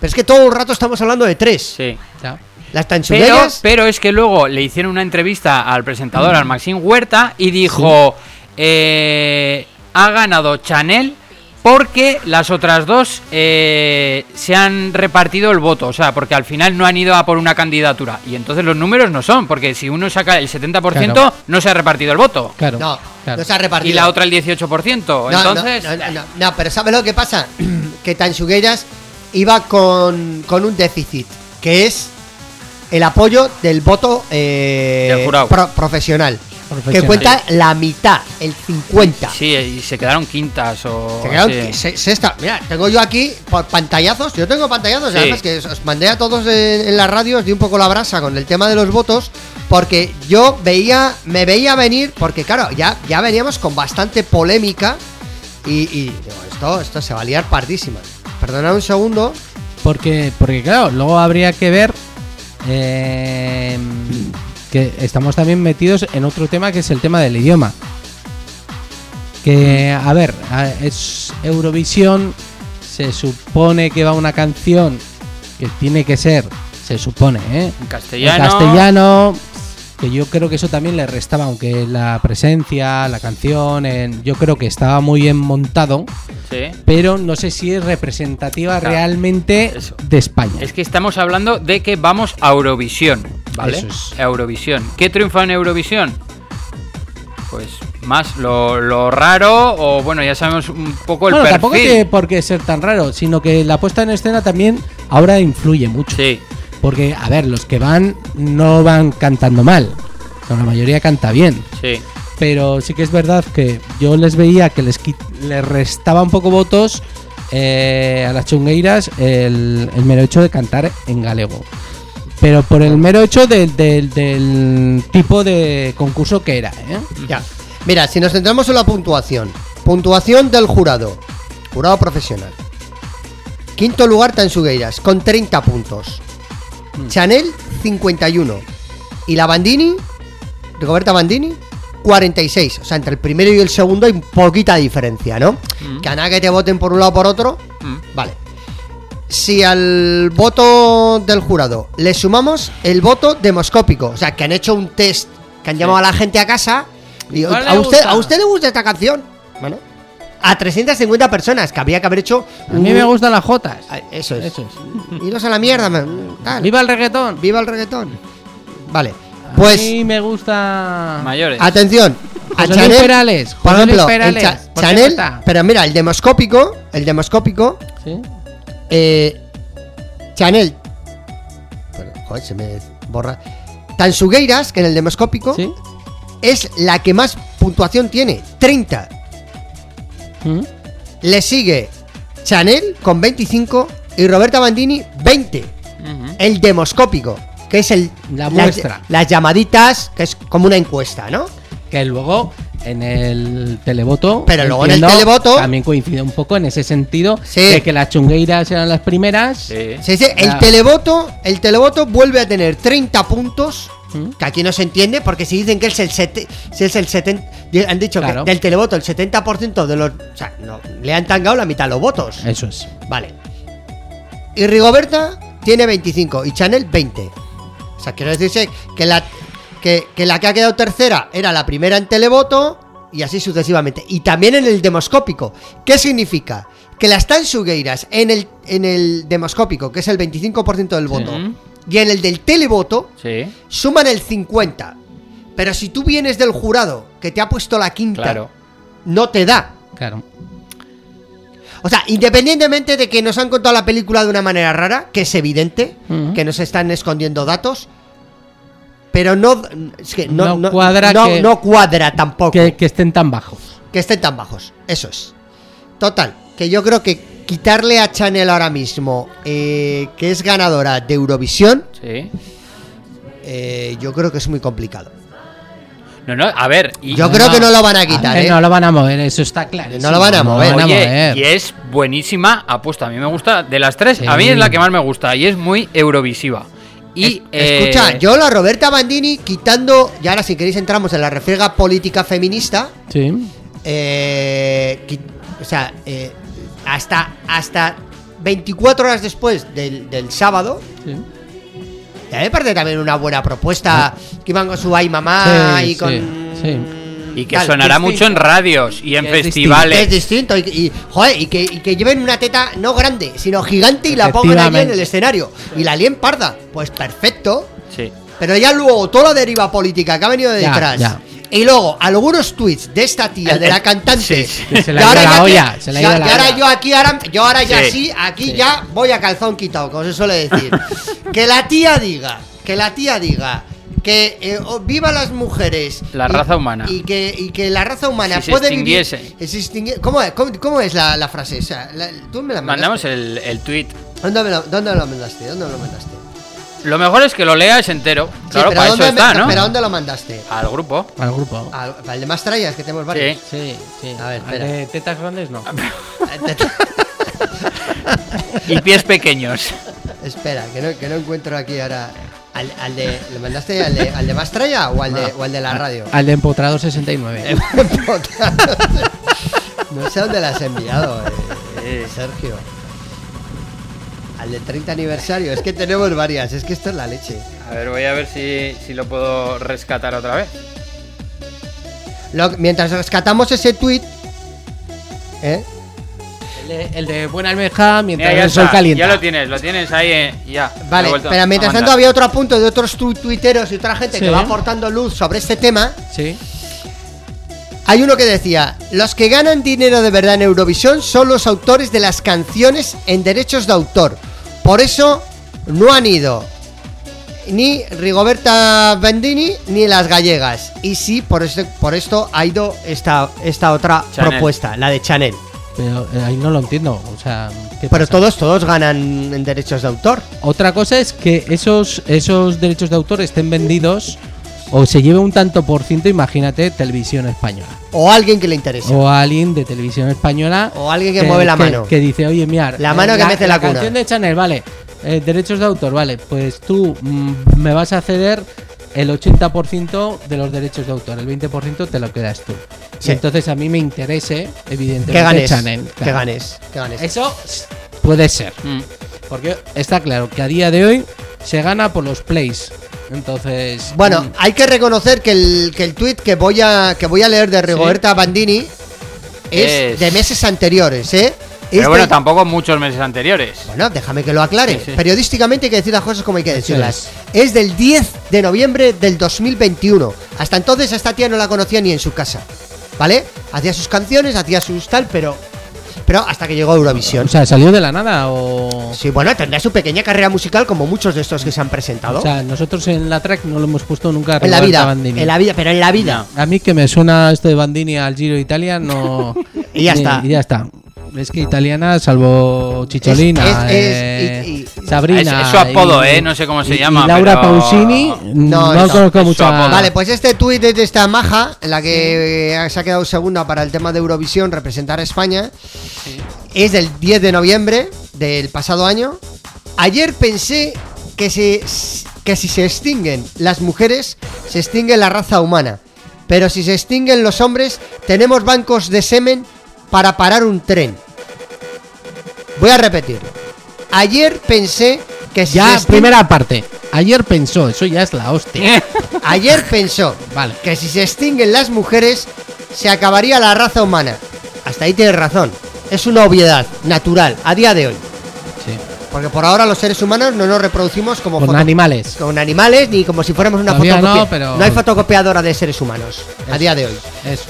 Pero es que todo el rato estamos hablando de tres. Sí. Ya. Las Pero, pero es que luego le hicieron una entrevista al presentador, al Maxim Huerta, y dijo: eh, Ha ganado Chanel porque las otras dos eh, se han repartido el voto. O sea, porque al final no han ido a por una candidatura. Y entonces los números no son, porque si uno saca el 70%, Claro. no se ha repartido el voto. Claro. no, claro. no se ha repartido. Y la otra el 18%. No, no, entonces. no, no, no, no, pero ¿sabes lo que pasa? que Tansugueiras iba con, con un déficit, que es el apoyo del voto eh, Del jurado. pro- profesional, Profesional. Que cuenta la mitad, el 50. Sí, y se quedaron quintas o. Se quedaron así. se- sexta. Mira, tengo yo aquí por pantallazos. Yo tengo pantallazos. Sí. Además, que os- os mandé a todos en, en la radio, os di un poco la brasa con el tema de los votos. Porque yo veía, me veía venir, porque claro, ya, ya veníamos con bastante polémica. Y, y digo, esto, esto se va a liar pardísima. Perdonad un segundo. Porque, porque claro, luego habría que ver eh, que estamos también metidos en otro tema que es el tema del idioma. Que, a ver, es Eurovisión, se supone que va una canción que tiene que ser, se supone, ¿eh? En castellano. En castellano, que yo creo que eso también le restaba, aunque la presencia, la canción, en- yo creo que estaba muy bien montado, Sí. pero no sé si es representativa Claro, realmente eso. de España. Es que estamos hablando de que vamos a Eurovisión, ¿vale? Eso es. Eurovisión. ¿Qué triunfa en Eurovisión? Pues más lo, lo raro o bueno, ya sabemos un poco el bueno, perfil. tampoco tiene por qué ser tan raro, sino que la puesta en escena también ahora influye mucho. Sí. Porque, a ver, los que van no van cantando mal. No, la mayoría canta bien. Sí. Pero sí que es verdad que yo les veía que les, les restaba un poco votos eh, a las chungueiras el, el mero hecho de cantar en galego. Pero por el mero hecho del- del- del tipo de concurso que era, ¿eh? Ya. Mira, si nos centramos en la puntuación. Puntuación del jurado. Jurado profesional. Quinto lugar, Tansugueiras, con 30 puntos. Chanel, 51. Y la Bandini, Rigoberta Bandini, 46. O sea, entre el primero y el segundo hay poquita diferencia, ¿no? Que a nada que te voten por un lado o por otro. Vale. Si al voto del jurado le sumamos el voto demoscópico, o sea, que han hecho un test, que han llamado a la gente a casa y ¿Cuál le ¿a usted? ¿a usted le gusta esta canción? Bueno, a 350 personas, que habría que haber hecho. A mí me gustan las jotas. Ah, Eso es. Eso es. Iros a la mierda, man. Tal. ¡Viva el reggaetón! Viva el reggaetón. Vale. a Pues, mí me gusta. Mayores. atención. A José Chanel, Perales, por José ejemplo, Perales, el Cha- ¿por qué Chanel, pero mira, el demoscópico, el demoscópico, ¿Sí? eh, Chanel, pero, joder, se me borra, Tansugueiras, que en el demoscópico, ¿Sí? es la que más puntuación tiene, 30. ¿Mm? Le sigue Chanel con 25 y Roberta Bandini 20. Ujú. El demoscópico, que es el La las- muestra. Las, llamaditas, que es como una encuesta, ¿no? Que luego en el televoto. Pero luego en el televoto- También coincide un poco en ese sentido. Sí. De que las chungueiras eran las primeras. Sí. Sí, sí, el televoto, el televoto vuelve a tener 30 puntos. ¿Mm? Que aquí no se entiende porque si dicen que es el, sete- si es el 70. Han dicho Claro. que del televoto el 70% de los. O sea, no, le han tangado la mitad de los votos. Eso es. Vale. Y Rigoberta tiene 25 y Chanel 20. O sea, quiero decirse que la que, que la que ha quedado tercera era la primera en televoto y así sucesivamente. Y también en el demoscópico. ¿Qué significa? Que las Tansugueiras en el, en el demoscópico, que es el 25% del voto. Y en el del televoto, Sí. suman el 50. Pero si tú vienes del jurado que te ha puesto la quinta, Claro. no te da. Claro. O sea, independientemente de que nos han contado la película de una manera rara, que es evidente, que nos están escondiendo datos, pero no, es que no, No no- cuadra no- que- no cuadra tampoco Que, que, que estén tan bajos. estén tan bajos. Eso es. Total, que yo creo que quitarle a Chanel ahora mismo, eh, que es ganadora de Eurovisión, Sí. eh, yo creo que es muy complicado. No, no, a ver. Y, Yo creo que no lo van a quitar, ver, ¿eh? No lo van a mover, eso está claro. No lo van a mover. Oye, y es buenísima apuesta. A mí me gusta. De las tres, Sí. a mí es la que más me gusta. Y es muy eurovisiva. Y. Es- eh, Escucha, yo la Roberta Bandini quitando, y ahora si queréis entramos en la refriega política feminista, Sí. eh, o sea, eh, hasta, hasta 24 horas después del, del sábado, sí. ya me parece también una buena propuesta, que iban con su ay mamá Sí, y con... sí, sí. Y que tal, sonará distinto. mucho en radios y en festivales. Es distinto y, y, joder, y que, y que lleven una teta no grande, sino gigante y la pongan allí en el escenario. Y la lien parda. Pues perfecto. Sí. Pero ya luego toda la deriva política que ha venido de Ya, detrás. ya. Y luego algunos tweets de esta tía, de la cantante. sí, sí. Que se le ha ido la olla, se le ha ido la y ahora yo aquí, ahora, yo ahora ya Sí. sí, aquí Sí. ya voy a calzón quitado, como se suele decir. que la tía diga, que la tía diga que eh, viva las mujeres. La y- raza humana. Y que, y que la raza humana Si se puede vivir. extinguiese. eh, se ¿Cómo, es? ¿Cómo, cómo es la, la frase? O sea, la- tú me la Mandamos mandaste. el, el tweet. ¿Dónde me lo, ¿Dónde me lo mandaste? ¿Dónde me lo mandaste? Lo mejor es que lo leas entero. Sí, Claro, pero para eso ¿dónde me- está, ¿no? ¿Pero dónde lo mandaste? Al grupo. Al grupo. Al, al de más trayas, que tenemos varios. Sí. Sí, sí. A ver, Al espera. de tetas grandes no. Y pies pequeños. Espera, que no, que no encuentro aquí ahora. Al, al de, ¿Le mandaste al de, al de Mastraya o al de, o al de la radio? Al de Empotrado 69. no sé dónde la has enviado, eh, Sergio. Al del 30 aniversario. Es que tenemos varias. Es que esto es la leche. A ver, voy a ver si, si lo puedo rescatar otra vez. Lo- mientras rescatamos ese tweet. ¿Eh? El de, el de Buena Almeja mientras Mira, ya, el sol está, calienta. ya lo tienes, lo tienes ahí, eh, ya. Vale, pero mientras tanto había otro apunto de otros tu- tuiteros y otra gente que va aportando luz sobre este tema. Sí. Hay uno que decía, los que ganan dinero de verdad en Eurovisión son los autores de las canciones en derechos de autor, Por eso no han ido ni Rigoberta Bendini ni las gallegas. Y sí, por, este, por esto ha ido esta, esta otra Chanel. propuesta, la de Chanel. Pero eh, ahí no lo entiendo. O sea, ¿qué Pero pasa? todos, todos ganan en derechos de autor. Otra cosa es que esos, esos derechos de autor estén vendidos o se lleve un tanto por ciento, imagínate, televisión española. O alguien que le interese. O alguien de televisión española. O alguien que mueve la mano. Que dice, oye, mira. La mano que mete la cuna". canción de Chanel, vale. eh, derechos de autor, vale. Pues tú mm, me vas a ceder el 80% de los derechos de autor. El 20% te lo quedas tú. Sí. Entonces a mí me interese, evidentemente, que ganes. Chanel. Que ganes. Que ganes. Eso puede ser. Mm. Porque está claro que a día de hoy se gana por los plays. Entonces. Bueno, mm, hay que reconocer que el, que el tweet que voy a que voy a leer de Rigoberta Bandini es, Es- de meses anteriores, ¿eh? Es Pero bueno, tampoco muchos meses anteriores. Bueno, déjame que lo aclare. Sí, sí. Periodísticamente hay que decir las cosas como hay que decirlas. Es. del 10 de noviembre del 2021. Hasta entonces esta tía no la conocía ni en su casa. ¿Vale? Hacía sus canciones, hacía sus tal, pero pero hasta que llegó a Eurovisión. O sea, ¿salió de la nada o.? Sí, bueno, tendrá su pequeña carrera musical como muchos de estos que se han presentado. O sea, nosotros en la track no lo hemos puesto nunca en la vida, Bandini. en la vida, pero en la vida. A mí que me suena esto de Bandini al Giro Italia, no. Y ya está. Y ya está. Es que italiana, salvo Chicholina, Es- es- eh, y- y- Sabrina. Es- es su apodo, y- ¿eh? No sé cómo se y- llama, Y Laura pero- Pausini, No, no, no, conozco apodo. Vale, pues este tuit es de esta maja, en la que eh, se ha quedado segunda para el tema de Eurovisión, representar a España. Es del 10 de noviembre del pasado año. Ayer pensé que, se, que si se extinguen las mujeres, se extingue la raza humana. Pero si se extinguen los hombres, tenemos bancos de semen para parar un tren. Voy a repetir. Ayer pensé que si Ya, extin- primera parte. Ayer pensó, eso ya es la hostia. Ayer pensó Vale. que si se extinguen las mujeres, se acabaría la raza humana. Hasta ahí tienes razón. Es una obviedad, natural, a día de hoy. Sí. Porque por ahora los seres humanos no nos reproducimos como Con animales. con animales ni como si fuéramos una Todavía fotocopia. no, pero- hay fotocopiadora de seres humanos a día de hoy. Eso.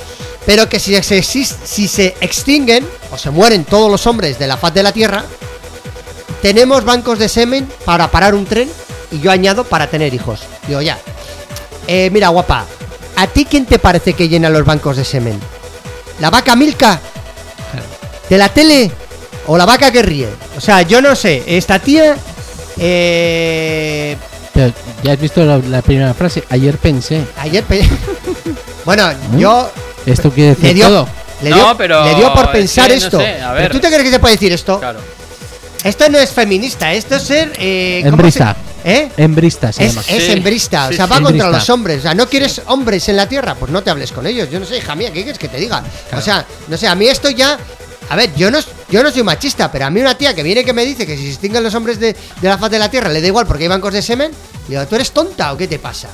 Pero que si se, exis- si se extinguen o se mueren todos los hombres de la faz de la Tierra, tenemos bancos de semen para parar un tren y yo añado para tener hijos. Digo, ya. Eh, mira, guapa, ¿a ti quién te parece que llena los bancos de semen? ¿La vaca Milka? ¿De la tele? ¿O la vaca que ríe? O sea, yo no sé. Esta tía... Eh, Pero ya has visto la, la primera frase. Ayer pensé. ayer... pe- bueno, yo... Esto quiere decir Le dio, todo. le No, pero le dio por es pensar no esto. sé, a ¿Pero ver. ¿Tú te crees que se puede decir esto? Claro. Esto no es feminista, esto es ser. Eh, ¿cómo Hembrista. se- ¿Eh? Hembrista se Es, llama. es Sí, hembrista, o sea, sí. va contra los hombres. O sea, ¿no quieres hombres en la tierra? Pues no te hables con ellos. Yo no sé, hija mía, ¿qué quieres que te diga? O sea, no sé, a mí esto ya. A ver, yo no, yo no soy machista, pero a mí una tía que viene que me dice que si se extinguen los hombres de, de la faz de la tierra le da igual porque hay bancos de semen, digo, ¿tú eres tonta o qué te pasa?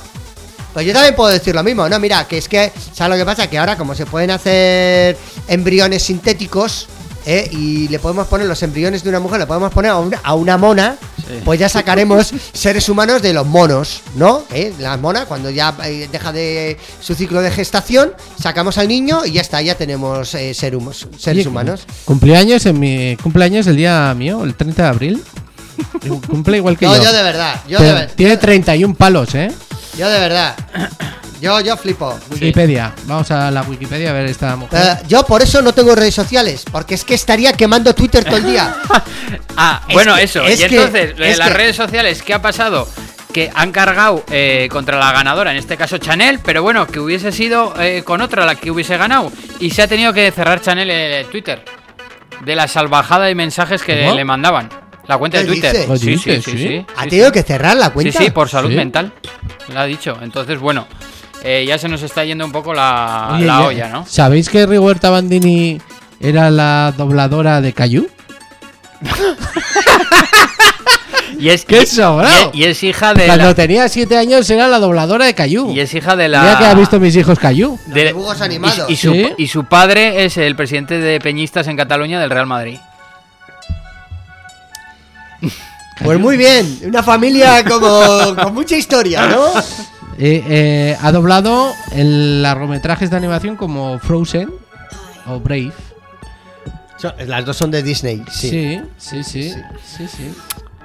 Pues yo también puedo decir lo mismo, no, mira, que es que, ¿sabes lo que pasa? Que ahora como se pueden hacer embriones sintéticos, ¿eh? y le podemos poner los embriones de una mujer, le podemos poner a una, a una mona, Sí. pues ya sacaremos seres humanos de los monos, ¿no? ¿Eh? La mona, cuando ya eh, deja de su ciclo de gestación, sacamos al niño y ya está, ya tenemos eh, ser seres humanos. Cumpleaños en mi cumpleaños el día mío, el 30 de abril. Cumple igual que No, yo. yo de verdad, yo de, ver- tiene 31 palos, ¿eh? Yo de verdad. Yo, yo flipo. Wikipedia. Vamos a la Wikipedia a ver esta mujer. Eh, yo por eso no tengo redes sociales, porque es que estaría quemando Twitter todo el día. Ah, Es bueno, que- eso. es y que- entonces, es las que- redes sociales, ¿qué ha pasado? Que han cargado eh, contra la ganadora, en este caso Chanel, pero bueno, que hubiese sido eh, con otra la que hubiese ganado. Y se ha tenido que cerrar Chanel el Twitter. De la salvajada de mensajes que ¿Cómo? le mandaban. La cuenta de ¿Qué Twitter. Sí, sí, sí, ¿Sí? sí. ¿Ha sí, tenido sí. que cerrar la Sí, cuenta? sí, por salud ¿Sí? mental. Lo ha dicho. Entonces, bueno, eh, ya se nos está yendo un poco la, Oye, la ya- olla, ¿no? ¿Sabéis que Rigoberta Bandini era la dobladora de Cayu? Y es, ¡Qué y- sobrado! y, y es hija de Cuando la, tenía 7 años era la dobladora de Cayu. y es hija de la Mira que ha visto mis hijos Cayu. De- dibujos animados. Y, y su, Sí. y su padre es el presidente de Peñistas en Cataluña del Real Madrid. Pues muy bien, una familia como con mucha historia, ¿no? Eh, eh, ha doblado en largometrajes de animación como Frozen o Brave. Las dos son de Disney, sí. Sí, sí, sí. sí, sí.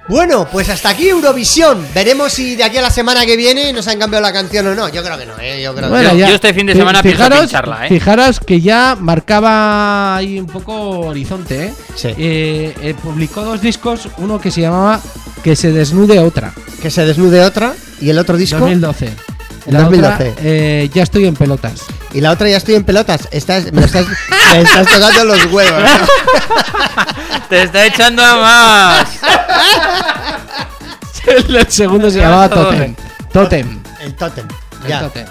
Bueno, pues hasta aquí Eurovisión. Veremos si de aquí a la semana que viene nos han cambiado la canción o no. Yo creo que no, ¿eh? Yo creo que Yo- yo este fin de semana pienso fijaros, pincharla, ¿eh? Fijaros que ya marcaba ahí un poco horizonte, ¿eh? Sí. Eh, eh, publicó dos discos, uno que se llamaba Que se desnude otra, que se desnude otra y el otro disco 2012. En La 2012. otra, eh, ya estoy en pelotas. y la otra ya estoy en pelotas. Estás, me, lo estás, me estás tocando los huevos. Te está echando a más. el segundo se llamaba Totem. Totem. Totem. El tótem. El Ya. Totem.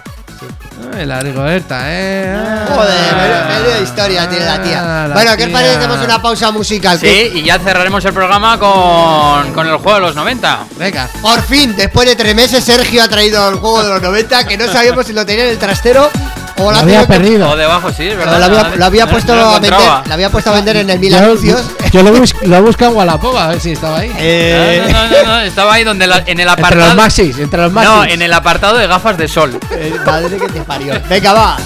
Ay, la Rigoberta, eh. Joder, menuda- menuda historia tiene la tía. Ah, la Bueno, ¿qué os tía. parece? Hacemos una pausa musical. Sí, y ya cerraremos el programa con, con el juego de los 90. Venga. Por fin, después de tres meses, Sergio ha traído el juego de los 90 que no sabíamos si lo tenía en el trastero o Lo lo, ha había perdido. O debajo, sí, verdad. lo había, no- lo había no- puesto no lo a vender, lo había puesto a vender en el Mil Anuncios. yo lo, bus- lo busco en Wallapop a ver si estaba ahí. Eh, No, no, no, no, estaba ahí donde la- en el entre apartado. los maxis, entre los maxis. no, en el apartado de gafas de sol. eh, madre que te parió. Venga, va.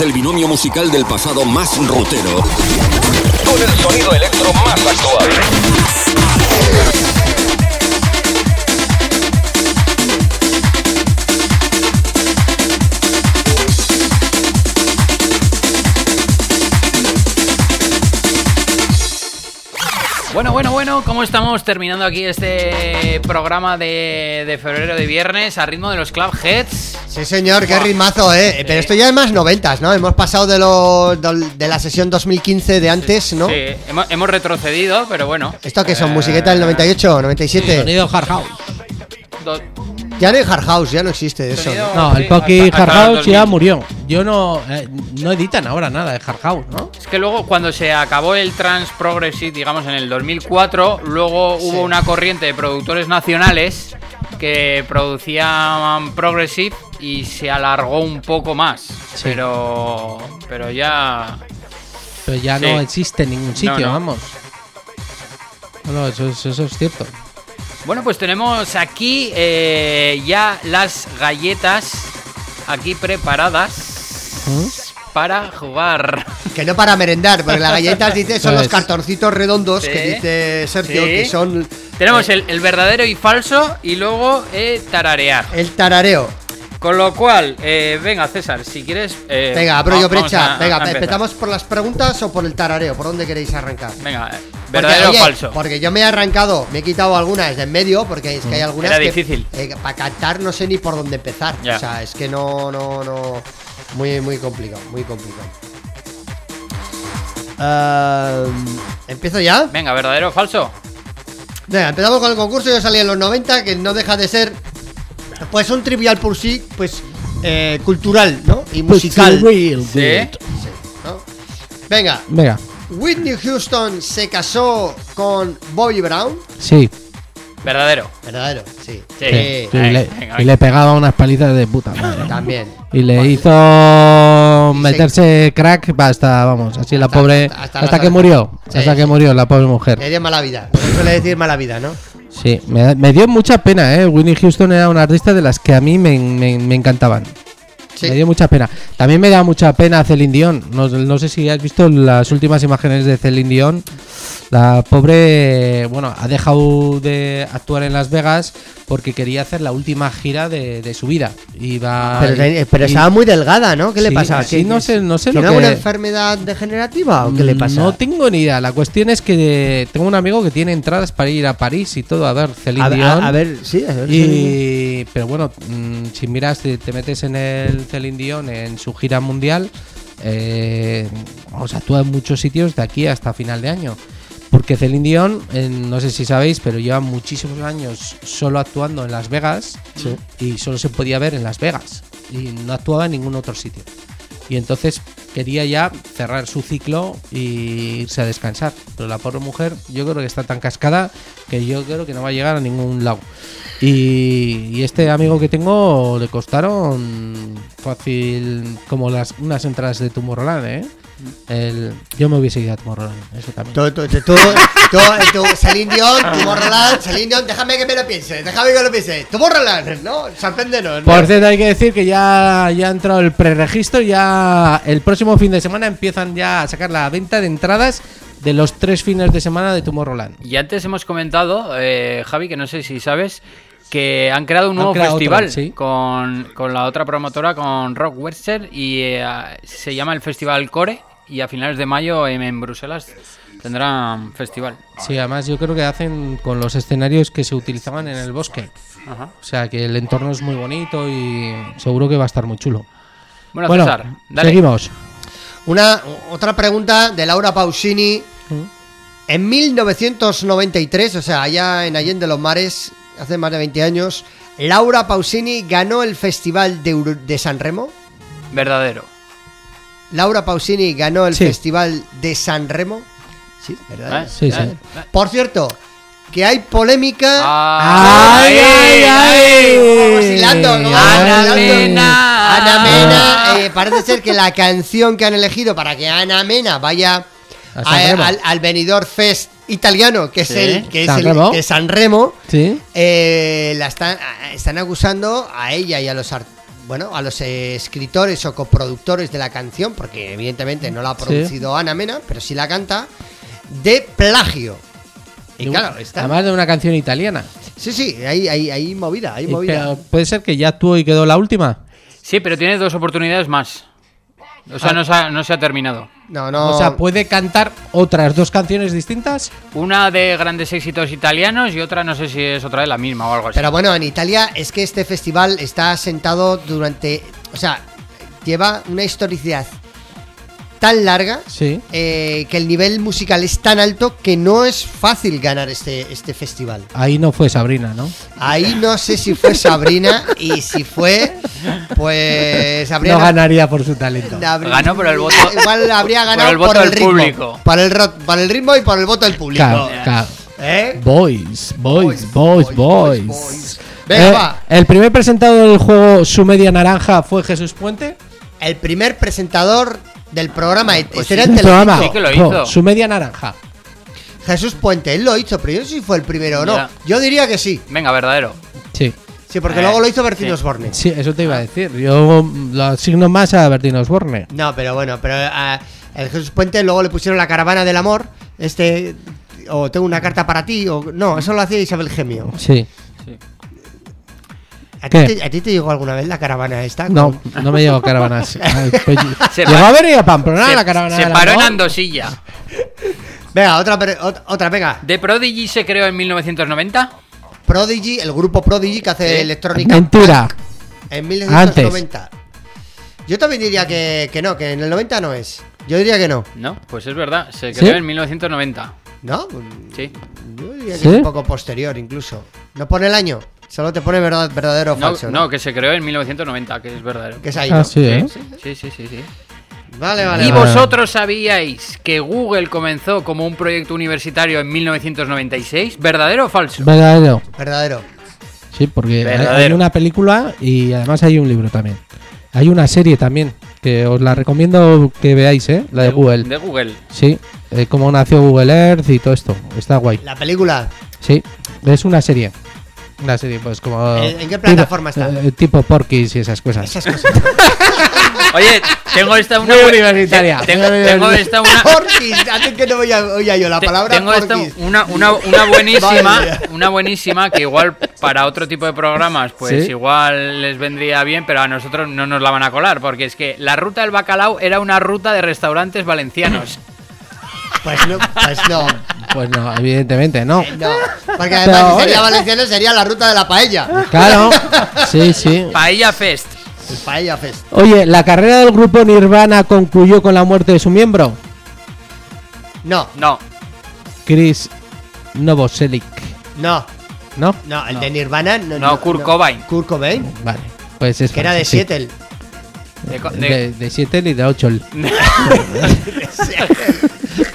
Es el binomio musical del pasado más rutero. Con el sonido electro más actual. Bueno, bueno, bueno, ¿cómo estamos terminando aquí este programa de, de febrero de viernes a ritmo de los Club Heads? Sí, señor, qué ritmazo, eh. Pero esto ya es más noventas, ¿no? Hemos pasado de, lo, de la sesión 2015 de antes, ¿no? Sí, hemos, hemos retrocedido, pero bueno. ¿Esto que son? Eh, ¿Musiqueta del 98, 97? Sonido hard house. do- Ya no hay hard house, ya no existe eso. Sonido- ¿no? No, el Sí, Pocky Hard House ya 2000. murió. Yo no. eh, no editan ahora nada de Hard House, ¿no? Es que luego cuando se acabó el trans progressive, digamos en el 2004, luego hubo una corriente de productores nacionales que producían progressive y se alargó un poco más. Pero pero ya Pero ya Sí. no existe en ningún sitio, no. vamos. No, no, eso, es- eso es cierto. Bueno, pues tenemos aquí eh, ya las galletas aquí preparadas ¿Mm? para jugar. Que no para merendar, porque las galletas dice son los cartoncitos redondos Sí. que dice Sergio, Sí. que son Tenemos el, el verdadero y falso y luego eh, tararear. el tarareo. Con lo cual, eh, venga César, si quieres... eh, Venga, abro yo brecha. a- Venga, a. ¿empezamos por las preguntas o por el tarareo? ¿Por dónde queréis arrancar? Venga, eh, Porque, verdadero oye, o falso. Porque yo me he arrancado, me he quitado algunas de en medio, porque es que hay algunas Mm. Era que difícil. para cantar no sé ni por dónde empezar. Ya. O sea, es que no, no, no. Muy, muy complicado, muy complicado. Ah, ¿Empiezo ya? Venga, verdadero o falso. Venga, empezamos con el concurso. Yo salí en los 90, que no deja de ser, pues, un trivial por sí, pues, eh, cultural, ¿no? Y musical. Real Sí. Venga, Venga, Whitney Houston se casó con Bobby Brown. sí. Verdadero. Verdadero, sí. Sí. sí, Venga, y, le, venga, y le pegaba unas palizas de puta madre. También. Y le hizo meterse crack hasta, vamos, así la Hasta- pobre. hasta- Hasta, hasta las que murió. Sí, hasta que murió la pobre mujer. Le dio mala vida. Suele decir mala vida, ¿no? Sí, me, me dio mucha pena, ¿eh? Winnie Houston era una artista de las que a mí me, me- me encantaban. Sí. Me dio mucha pena. También me da mucha pena Celine Dion. No, no sé si has visto las últimas imágenes de Celine Dion. La pobre, bueno, ha dejado de actuar en Las Vegas porque quería hacer la última gira de, de su vida. Iba, Pero, y- pero y- estaba muy delgada, ¿no? ¿Qué le pasa? sí, ¿Qué- no sé- no sé ¿Tiene alguna que- enfermedad degenerativa o qué le pasa? No tengo ni idea. La cuestión es que tengo un amigo que tiene entradas para ir a París y todo a ver Celine a, Dion. a- a ver, sí, a ver. Y, pero bueno, mm, si miras, te, te metes en el Celine Dion en su gira mundial, eh, sea, actúa en muchos sitios de aquí hasta final de año. Porque Celine Dion, no sé si sabéis, pero lleva muchísimos años solo actuando en Las Vegas y solo se podía ver en Las Vegas y no actuaba en ningún otro sitio. Y entonces quería ya cerrar su ciclo y irse a descansar. Pero la pobre mujer, yo creo que está tan cascada que yo creo que no va a llegar a ningún lado. Y, y este amigo que tengo le costaron fácil como las unas entradas de Tomorrowland, ¿eh? El, yo me hubiese ido a Tomorrowland, eso también. Tú, tú, tú, tú, tú, tú, Celine Dion, Tomorrowland, Celine Dion, déjame que me lo piense, déjame que lo piense. Tomorrowland, ¿no? Sorpréndenos. ¿no? Por cierto, hay que decir que ya, ya ha entrado el preregistro, ya el próximo fin de semana empiezan ya a sacar la venta de entradas de los tres fines de semana de Tomorrowland. Y antes hemos comentado, eh, Javi, que no sé si sabes, que han creado un nuevo creado festival otro, sí. con, con la otra promotora, con Rock Western, y eh, se llama el Festival Core. Y a finales de mayo en, en Bruselas tendrán festival. Sí, además yo creo que hacen con los escenarios que se utilizaban en el bosque. Ajá. O sea que el entorno es muy bonito y seguro que va a estar muy chulo. Bueno, Bueno, César, dale. seguimos. Una, otra pregunta de Laura Pausini. En 1993, o sea, allá en Allende los Mares, hace más de 20 años, Laura Pausini ganó el Festival de, Ur- de San Remo. Verdadero. Laura Pausini ganó el Sí. Festival de San Remo. Sí, ¿verdad? ¿Eh? Sí, sí. ¿Eh? Por cierto, que hay polémica. Ah, ¡Ay, ay, ay! Vamos Ana hilando. Mena. Ana Mena, eh, parece ser que la canción que han elegido para que Ana Mena vaya A a- al, al Benidorm Fest italiano, que es Sí. el que es San el- Remo. que es San Remo, Sí. eh, la están, están acusando a ella y a los ar- bueno, a los escritores o coproductores de la canción, porque evidentemente no la ha Sí. producido Ana Mena, pero sí la canta, de plagio. Y claro, está. Además de una canción italiana. Sí, sí, hay, hay, hay movida, hay movida. pero puede ser que ya actuó y quedó la última. Sí, pero tiene dos oportunidades más. O sea, no se ha, no se ha terminado. No, no. O sea, puede cantar otras dos canciones distintas. Una de grandes éxitos italianos y otra no sé si es otra de la misma o algo así. Pero bueno, en Italia es que este festival está sentado durante. O sea, lleva una historicidad tan larga Sí. eh, que el nivel musical es tan alto que no es fácil ganar este, este festival. Ahí no fue Sabrina, ¿no? Ahí no sé si fue Sabrina y si fue, pues habría No ganaría por su talento. habría- Ganó por el voto- Igual habría ganado por el voto del ritmo, público. Por el, por el ritmo y por el voto del público. Claro, claro. ¿Eh? Boys, boys, boys, boys. Venga, Eh, va. El primer presentador del juego Su Media Naranja fue Jesús Puente. El primer presentador del programa Pues este era sí. Un programa. Sí que lo hizo. Su Media Naranja. Jesús Puente, él lo hizo, pero yo no sé si fue el primero o no. Ya. Yo diría que sí. Venga, verdadero. Sí, Sí, porque Eh, luego lo hizo Bertín sí. Osborne. sí, eso te iba a decir. Yo lo asigno más a Bertín Osborne. No, pero bueno, pero ah, el Jesús Puente luego le pusieron la caravana del amor. Este. O tengo una carta para ti. O, no, eso lo hacía Isabel Gemio. Sí. ¿A ti, ¿Qué? te, a ti te llegó alguna vez la caravana esta? No, no me llevo caravanas. Ay, pues, Llegó a venir a Pamplona se la caravana. se paró en. Andosilla. Venga, otra, otra, venga. ¿The Prodigy se creó en 1990? Prodigy, el grupo Prodigy que hace electrónica. Mentira. En 1990. Yo también diría que, que no, que en el 90 no es. Yo diría que no. No, pues es verdad. Se ¿Sí? creó en 1990. ¿No? Sí. Yo diría que ¿Sí? es un poco posterior incluso. ¿No pone el año? Solo te pone verdad, verdadero o No, falso. no, que se creó en 1990, que es verdadero. Que es ahí. Ah, ¿no? sí, ¿eh? Sí, sí, sí, sí. Vale, vale. ¿Y vale. vosotros sabíais que Google comenzó como un proyecto universitario en 1996? ¿Verdadero o falso? Verdadero. Verdadero. Sí, porque hay- una película y además hay un libro también. Hay una serie también que os la recomiendo que veáis, ¿eh? La de Google. De Google. Sí, eh, cómo nació Google Earth y todo esto. Está guay. La película. Sí, es una serie. Una serie, pues como. ¿En- en qué plataforma tipo, está? eh, tipo Porky's y esas cosas. Esas cosas. Oye, tengo esta una. Muy universitaria. Tengo, tengo esta una. Porquis. Antes que no oía, oía yo la palabra tengo esta una, una, una buenísima, una buenísima que igual para otro tipo de programas pues Sí. igual les vendría bien, pero a nosotros no nos la van a colar porque es que la ruta del bacalao era una ruta de restaurantes valencianos. Pues no, pues no. Pues no, evidentemente no. No. Porque además, Pero, si sería oye. valenciano, sería la ruta de la paella. Claro. Sí, sí. Paella Fest. El paella fest. Oye, ¿la carrera del grupo Nirvana concluyó con la muerte de su miembro? No, No, Chris Novoselic. no, ¿No? no. El No. de Nirvana. No, No, Kurt Cobain. Kurt Cobain. Vale. Pues es Que era de falso, sí. Seattle. de, co- de- De, de Seattle y de Ocho.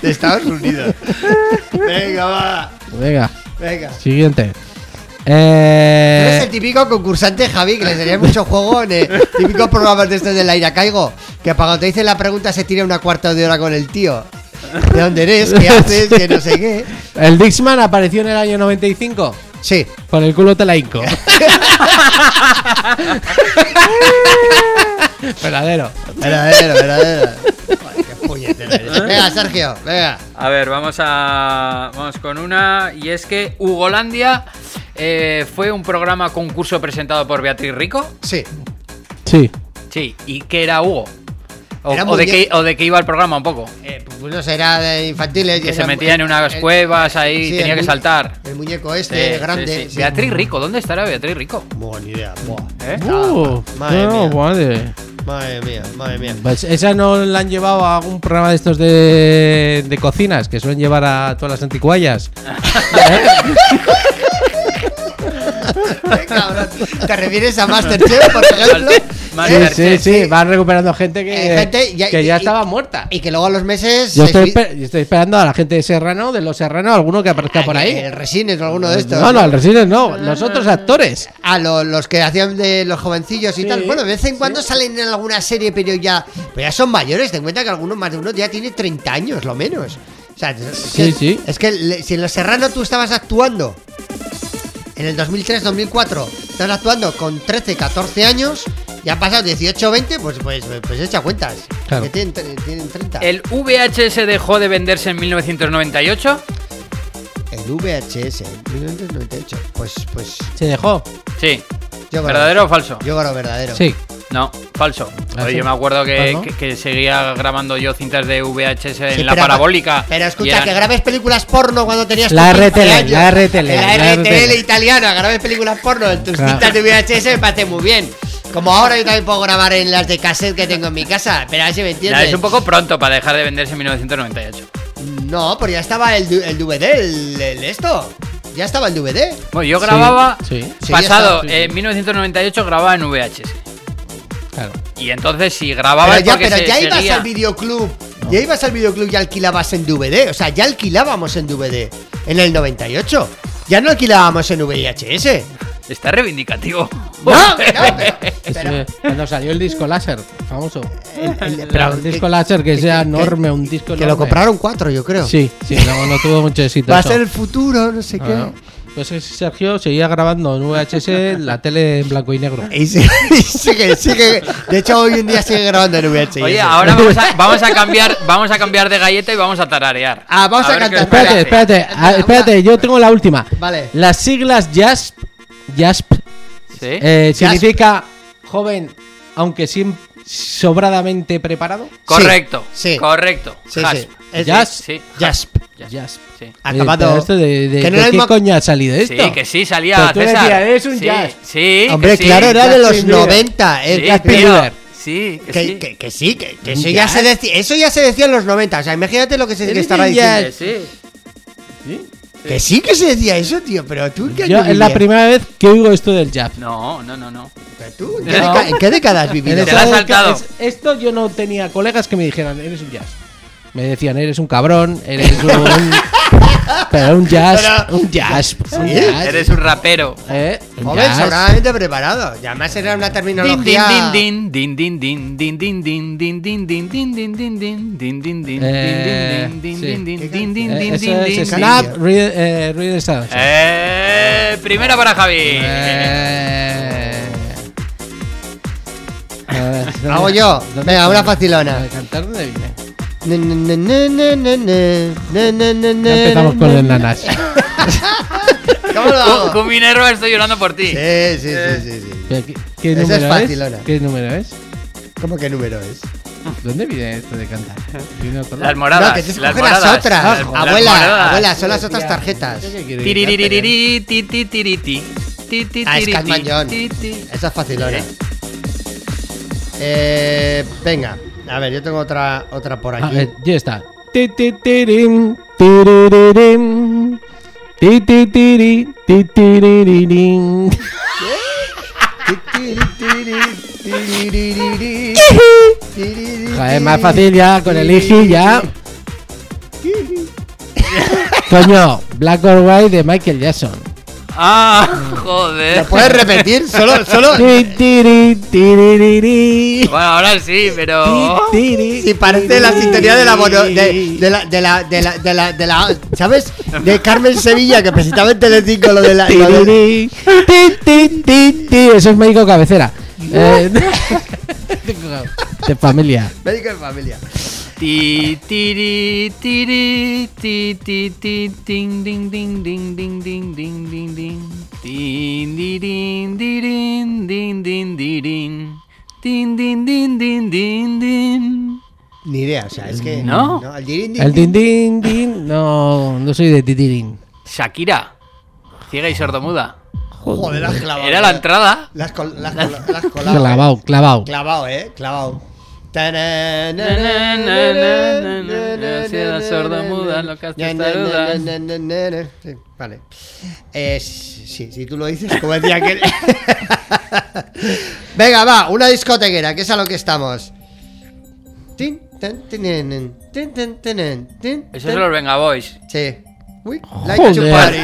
de Estados Unidos. Venga, va. Venga, Venga. siguiente. Tú eres Eh, el típico concursante, Javi, que le daría mucho juego en el típico programas de estos del aire caigo. Que para cuando te dicen la pregunta se tira una cuarta de hora con el tío. ¿De dónde eres? ¿Qué haces? Que no sé qué. el Dixman apareció en el año 95. Sí. Por el culo te la hinco. Verdadero. Verdadero, verdadero. Puñetero eres. Venga, Sergio, venga. A ver, vamos a vamos con una y es que Hugolandia eh, fue un programa concurso presentado por Beatriz Rico. Sí. Sí. Sí, ¿y qué era Hugo? O, Era o de, qué, o de qué iba el programa un poco. Eh, pues no sé, era de infantiles. Que era- se metía en unas el- cuevas ahí, sí, tenía que saltar. El muñeco este, Sí, grande. sí, sí. sí. Beatriz Rico, ¿dónde estará Beatriz Rico? Buah, ni idea. Buah. ¿Eh? Uh, madre no, mía. madre. Madre mía, madre mía. Pues esa no la han llevado a algún programa de estos de, de cocinas que suelen llevar a todas las anticuallas. Qué cabrón. ¿Te refieres a Masterchef, por ejemplo? Sí, sí, sí, van recuperando gente que, Eh, gente ya- que ya y- estaba muerta. Y que luego a los meses. Yo se estoy, sui- esper- yo estoy esperando a la gente de Serrano, de los Serrano, alguno que aparezca por ahí. El Resines o alguno de estos. No, no, el Resines no, los otros actores. A lo- los que hacían de los jovencillos y Sí, tal. Bueno, de vez en cuando salen en alguna serie, pero ya, pero ya son mayores. Ten en cuenta que algunos, más de uno, ya tiene 30 años, lo menos. O sea, es Sí, que, sí. Es que le- si en Los Serrano tú estabas actuando en el 2003-2004, estabas actuando con 13, 14 años, Ya han pasado 18 o 20, pues, pues, pues echa cuentas. Claro. Que tienen, tienen 30. ¿El VHS dejó de venderse en 1998? El VHS, en 1998. Pues, pues. ¿Se dejó? Sí. Yo creo- ¿Verdadero o falso? Yo creo verdadero. Sí. No, falso. ¿Ah, Oye, sí? yo me acuerdo que, que- que seguía grabando yo cintas de VHS en Sí, la pero- parabólica. Pero escucha, eran- que grabes películas porno cuando tenías La tus 15 RTL, años. la RTL, La la RTL RTL. italiana, grabes películas porno en tus Claro. cintas de VHS me parece muy bien. Como ahora yo también puedo grabar en las de cassette que tengo en mi casa, pero a ver si me Ya, entiendes. es un poco pronto para dejar de venderse en 1998. No, pero ya estaba el, DVD, el, el esto. Ya estaba el DVD. Bueno, yo grababa sí. Sí, pasado sí, en 1998 grababa en VHS. Claro. Y entonces si grababa Pero ya, porque pero se ya ibas seguía- al videoclub. Ya ibas al videoclub y alquilabas en DVD. O sea, ya alquilábamos en DVD. En el 98. Ya no alquilábamos en VHS. Está reivindicativo. No, no, pero- pero- cuando salió el disco láser, famoso. el- el- Pero un que- disco láser que que- sea que- enorme, un disco Que enorme. lo compraron cuatro, yo creo. Sí, sí, no, no tuvo mucho éxito. Va a ser el futuro, no sé Ah, qué. Pues es que Sergio seguía grabando en VHS la tele en blanco y negro. Y sigue, y sigue, sigue. De hecho, hoy en día sigue grabando en VHS. Oye, ahora vamos a, vamos a cambiar, vamos a cambiar de galleta y vamos a tararear. Ah, vamos a qué cantar. Espérate, espérate, ah, espérate, yo tengo la última. Vale. Las siglas JASP, JASP ¿Sí? eh, significa joven, aunque siempre sobradamente preparado. correcto, sí. correcto. Sí, sí. Es- Jazz. Sí, Jasp. Jasp. JASP. Sí. Acabado. Esto de, de- Que no ¿de era el qué coño ha salido esto? Sí, que sí, salía Pero tú César. decías, "Es un sí, jazz". Sí, Hombre, sí. claro, era de los Justin Bieber. 90. El Sí. Bieber. Sí, que, Que, sí. que- que sí, que, eso ya se decía, eso ya se decía en los 90. O sea, imagínate lo que se que un diciendo. Que sí. Que sí que se decía eso, tío, pero tú en qué Yo año es la vivías? primera vez que oigo esto del jazz. No, no, no, no. Pero tú, ¿en qué, No. deca- en qué década has vivido? En Te esa la has época, saltado. es- esto yo no tenía colegas que me dijeran, eres un jazz. Me decían, eres un cabrón, eres un. Pero un jazz, Pero- un jazz, un ¿Sí? jazz. Eres un rapero. ¿eh? Un sobradamente preparado. Y además era una Din, din, terminología. din, din, din, din, din, din, din, din, din, din, din, din, din, din, din, din, din, Eh, din, din, sí. din, din, ¿Qué din, din, Eh, din, din, din, Snap, din. Read, eh, Reader Sound. Eh, primera para Javi. Eh. A ver, ¿dónde- Hago yo. Venga, una facilona. ¿De cantar dónde viene? Ne, empezamos con el nanas. ¿Cómo lo hago? ¿Qué, número es fácil, ¿Qué número es? ¿Cómo número es? ¿Dónde viene esto de cantar? Las moradas. Las, otras. Abuela, abuela, son las otras tarjetas. Ah, es Esa. Eh, venga a ver, yo tengo otra, otra por Ah, aquí. eh, ya está. Joder, más fácil ya con el Igi ya. Coño, Black or White de Michael Jackson. Ah, ¿Lo joder. puedes repetir? Solo, solo. Bueno, ahora sí, pero. Si parece la sintonía de la, mono- de, la, de la, de la, de la, de la- ¿sabes? De Carmen Sevilla, que presentaba en Telecinco lo de la, lo de-. Eso es médico cabecera. Eh, de familia. médico de familia. Ti, tiri, tiri, ti, ti, ti, ting, ding, ding, ding, ding, ding, ding, ding, ding. Tin, di, din, di, din, din, din, di, din. Tin, din, din, din, din, din. Ni idea, o sea, es que. ¿No? el dirin, din, El din. din din din. No, no soy de titirín. Shakira, ciega y sordomuda. Joder, la has clavado. Era la entrada. La has, clavado. Clavado, eh, clavado. Loca, testaruda. Sí, Vale. Eh, sí, si tú lo dices, como decía que. Venga, va, una discotequera, que es a lo que estamos. Eso son los Venga Boys. Sí. Uy, like Joder. party.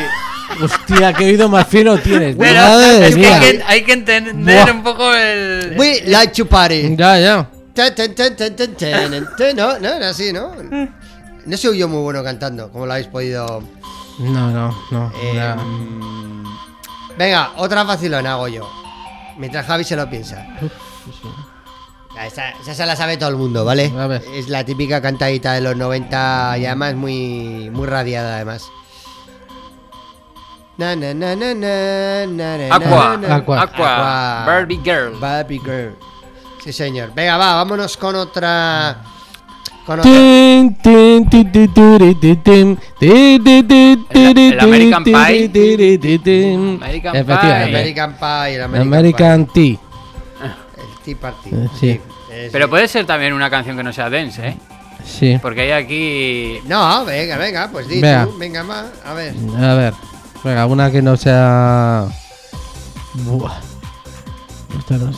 Hostia, qué oído más fino tienes. Madre es que hay que, hay que entender un poco el. We like to party. Ya, ya. No, no, era así, ¿no? No soy yo muy bueno cantando, como lo habéis podido. No, no, no. Eh, Venga, otra facilona hago yo. Mientras Javi se lo piensa. Esa, esa se la sabe todo el mundo, ¿vale? A ver. Es la típica cantadita de los 90 y además muy, muy radiada además. Na, na, na, na, na, na, na, Aqua, na, na. Aqua. Aqua, Barbie Girl. Barbie Girl. Sí, señor. Venga, va, vámonos con otra. Con otra. El American Pie. American Efectivamente. Pie. American Pie, el American, American Tea. El Tea Party. Eh, sí. Pero puede ser también una canción que no sea dance, ¿eh? Sí. Porque hay aquí. No, venga, venga, pues di Venga. tú, venga, va, a ver. A ver. Venga, una que no sea. Buah. Esta no es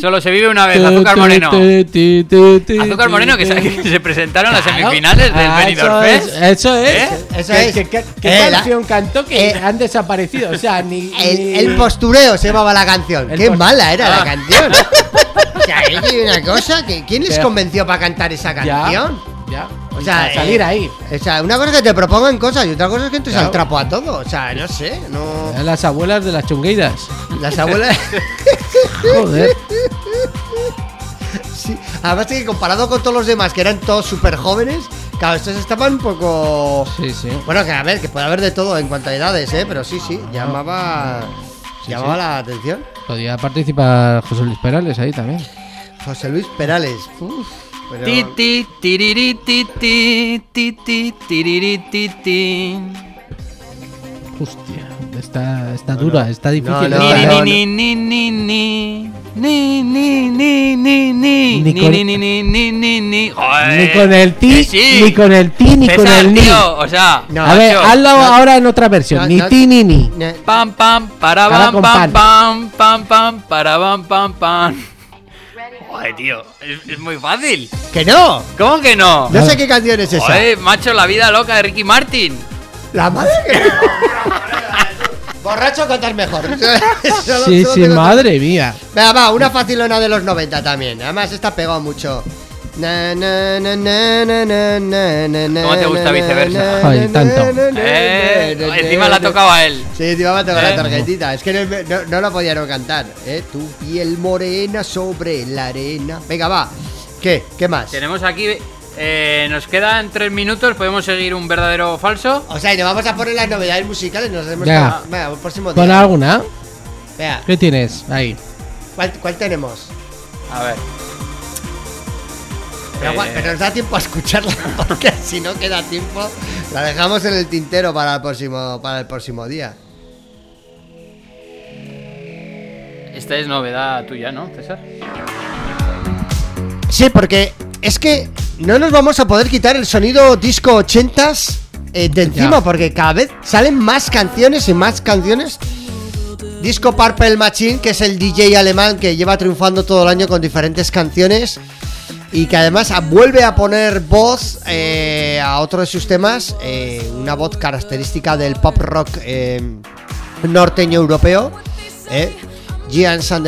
Solo se vive una vez, Azúcar Moreno. Azúcar Moreno que se, ti. que se presentaron en las semifinales del Ah, Benidorm eso Fest. es, Eso es. ¿Eh? Eso ¿Qué- es. qué- qué- qué Eh, la- canción cantó que eh, han desaparecido? O sea, ni. El, ni- el postureo se llamaba la canción. El Qué post- mala era la Ah. canción. O sea, hay una cosa que ¿quién les convenció para cantar esa Ya, canción? Ya. O sea, Para salir eh, ahí. O sea, una cosa es que te propongan cosas y otra cosa es que entres Claro. al trapo a todo. O sea, no sé, no. Eran Las abuelas de las chungueiras. Las abuelas. Joder. Sí, Además que comparado con todos los demás que eran todos súper jóvenes, claro, estos estaban un poco... Sí, sí. Bueno, que a ver, que puede haber de todo en cuanto a edades, ¿eh? Pero sí, sí, llamaba... Sí, llamaba sí. la atención. Podía participar José Luis Perales ahí también. José Luis Perales. Uf, pero... Ti, tiriri, ti, ti, tiriri, Hostia, está, está no, dura, no. está difícil. Ni con el ti, sí. ni con el ti, ni César, con el ni. Tío, o sea, no, a ver, hazlo ahora en otra versión. ni ti ni ni. Pam pam para pam pam pam pam pam para pam pam pam. Joder, tío, es, es muy fácil. ¡Que no! ¿Cómo que no? No sé qué canción es esa. Joder, macho, la vida loca de Ricky Martin. La madre que... Borracho cantar mejor. Solo- Sí, solo sí, madre mía. Venga, va, una facilona de los 90 también. Además, está pegado mucho. ¿Cómo te gusta viceversa? Ay, tanto. Encima la tocaba él. Sí, encima me tocaba eh. la tarjetita. Es que no, no, no la podía no cantar. ¿eh? Tu piel morena sobre la arena. Venga, va. ¿Qué? ¿Qué más? Tenemos aquí. Eh, nos quedan tres minutos, podemos seguir un verdadero o falso. O sea, y nos vamos a poner las novedades musicales. Nos hacemos Venga. Con, venga, próximo día. ¿Pon alguna? Venga. ¿Qué tienes ahí? ¿Cuál, ¿Cuál tenemos? A ver. Pero, Eh, pero nos da tiempo a escucharla porque si no queda tiempo la dejamos en el tintero para el próximo para el próximo día. Esta es novedad tuya, ¿no, César? Sí, porque es que no nos vamos a poder quitar el sonido disco 80s eh, de encima Ya. porque cada vez salen más canciones y más canciones. Disco Purple Machine, que es el DJ alemán que lleva triunfando todo el año con diferentes canciones y que además vuelve a poner voz eh, a otro de sus temas, eh, una voz característica del pop rock eh, norteño europeo, eh,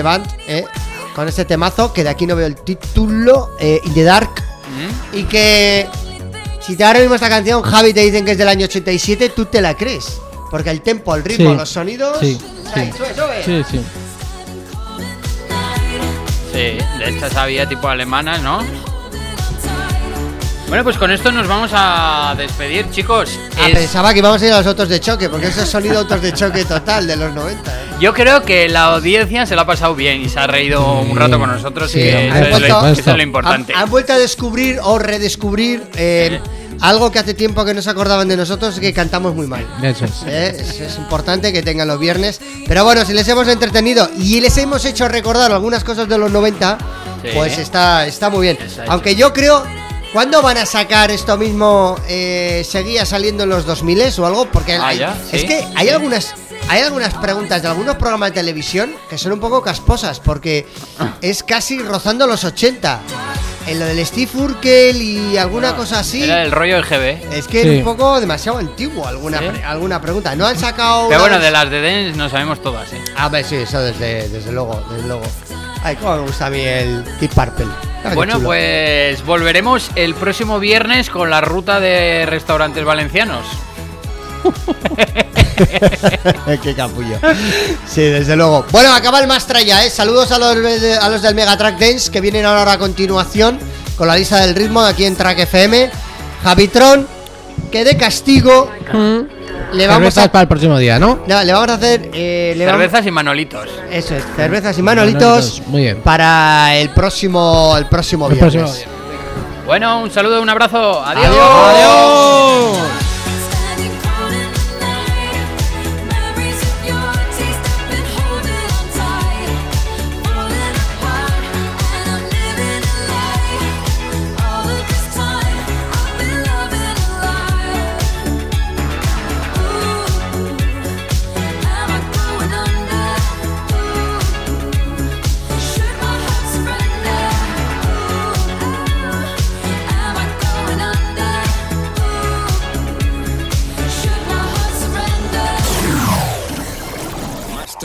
Band, eh, con este temazo, que de aquí no veo el título, eh, In the Dark, ¿Mm? y que si te ahora mismo esta canción, Javi, te dicen que es del año 87, tú te la crees. Porque el tempo, el ritmo, Sí. los sonidos... Sí, ¡ay, sí. sube, sube! Sí, sí. Sí, de estas había tipo alemanas, ¿no? Bueno, pues con esto nos vamos a despedir, chicos. Ah, Es- pensaba que íbamos a ir a los autos de choque, porque ese es sonido autos de choque total de los 90. ¿eh? Yo creo que la audiencia se la ha pasado bien y se ha reído un rato con nosotros. Sí, y han eso, es lo, eso es lo importante. Han, han vuelto a descubrir o redescubrir eh, algo que hace tiempo que no se acordaban de nosotros, que cantamos muy mal. Eso es. ¿eh? Es, es importante que tengan los viernes. Pero bueno, si les hemos entretenido y les hemos hecho recordar algunas cosas de los 90, Sí. pues está, está muy bien. Aunque yo creo, ¿cuándo van a sacar esto mismo? Eh, ¿Seguía saliendo en los 2000 o algo? Porque Ah, hay- ya, es que hay algunas... Hay algunas preguntas de algunos programas de televisión que son un poco casposas porque es casi rozando los 80. en lo del Steve Urkel y alguna cosa así. Era el rollo EGB. Es que Sí. es un poco demasiado antiguo alguna, Sí. pre- alguna pregunta. No han sacado. Pero bueno, de las de Dance no sabemos todas, ¿eh? A ver, sí, eso desde, desde luego, desde luego. Ay, cómo me gusta a mí el Deep Purple. Ah, qué Bueno, pues volveremos el próximo viernes con la ruta de restaurantes valencianos. qué capullo. Sí, desde luego. Bueno, acaba el Mastra ya, ¿eh? Saludos a los, de- a los del Megatrack Dance que vienen ahora a continuación con la lista del ritmo aquí en Track FM. Javitron, que de castigo le vamos Cervezas a. para el próximo día, ¿no? No, le vamos a hacer. eh, le vamos- Cervezas y manolitos. Eso es, cervezas y manolitos. Manolitos, muy bien. Para el próximo, el próximo El viernes. próximo día. Bueno, un saludo, un abrazo. Adiós. Adiós.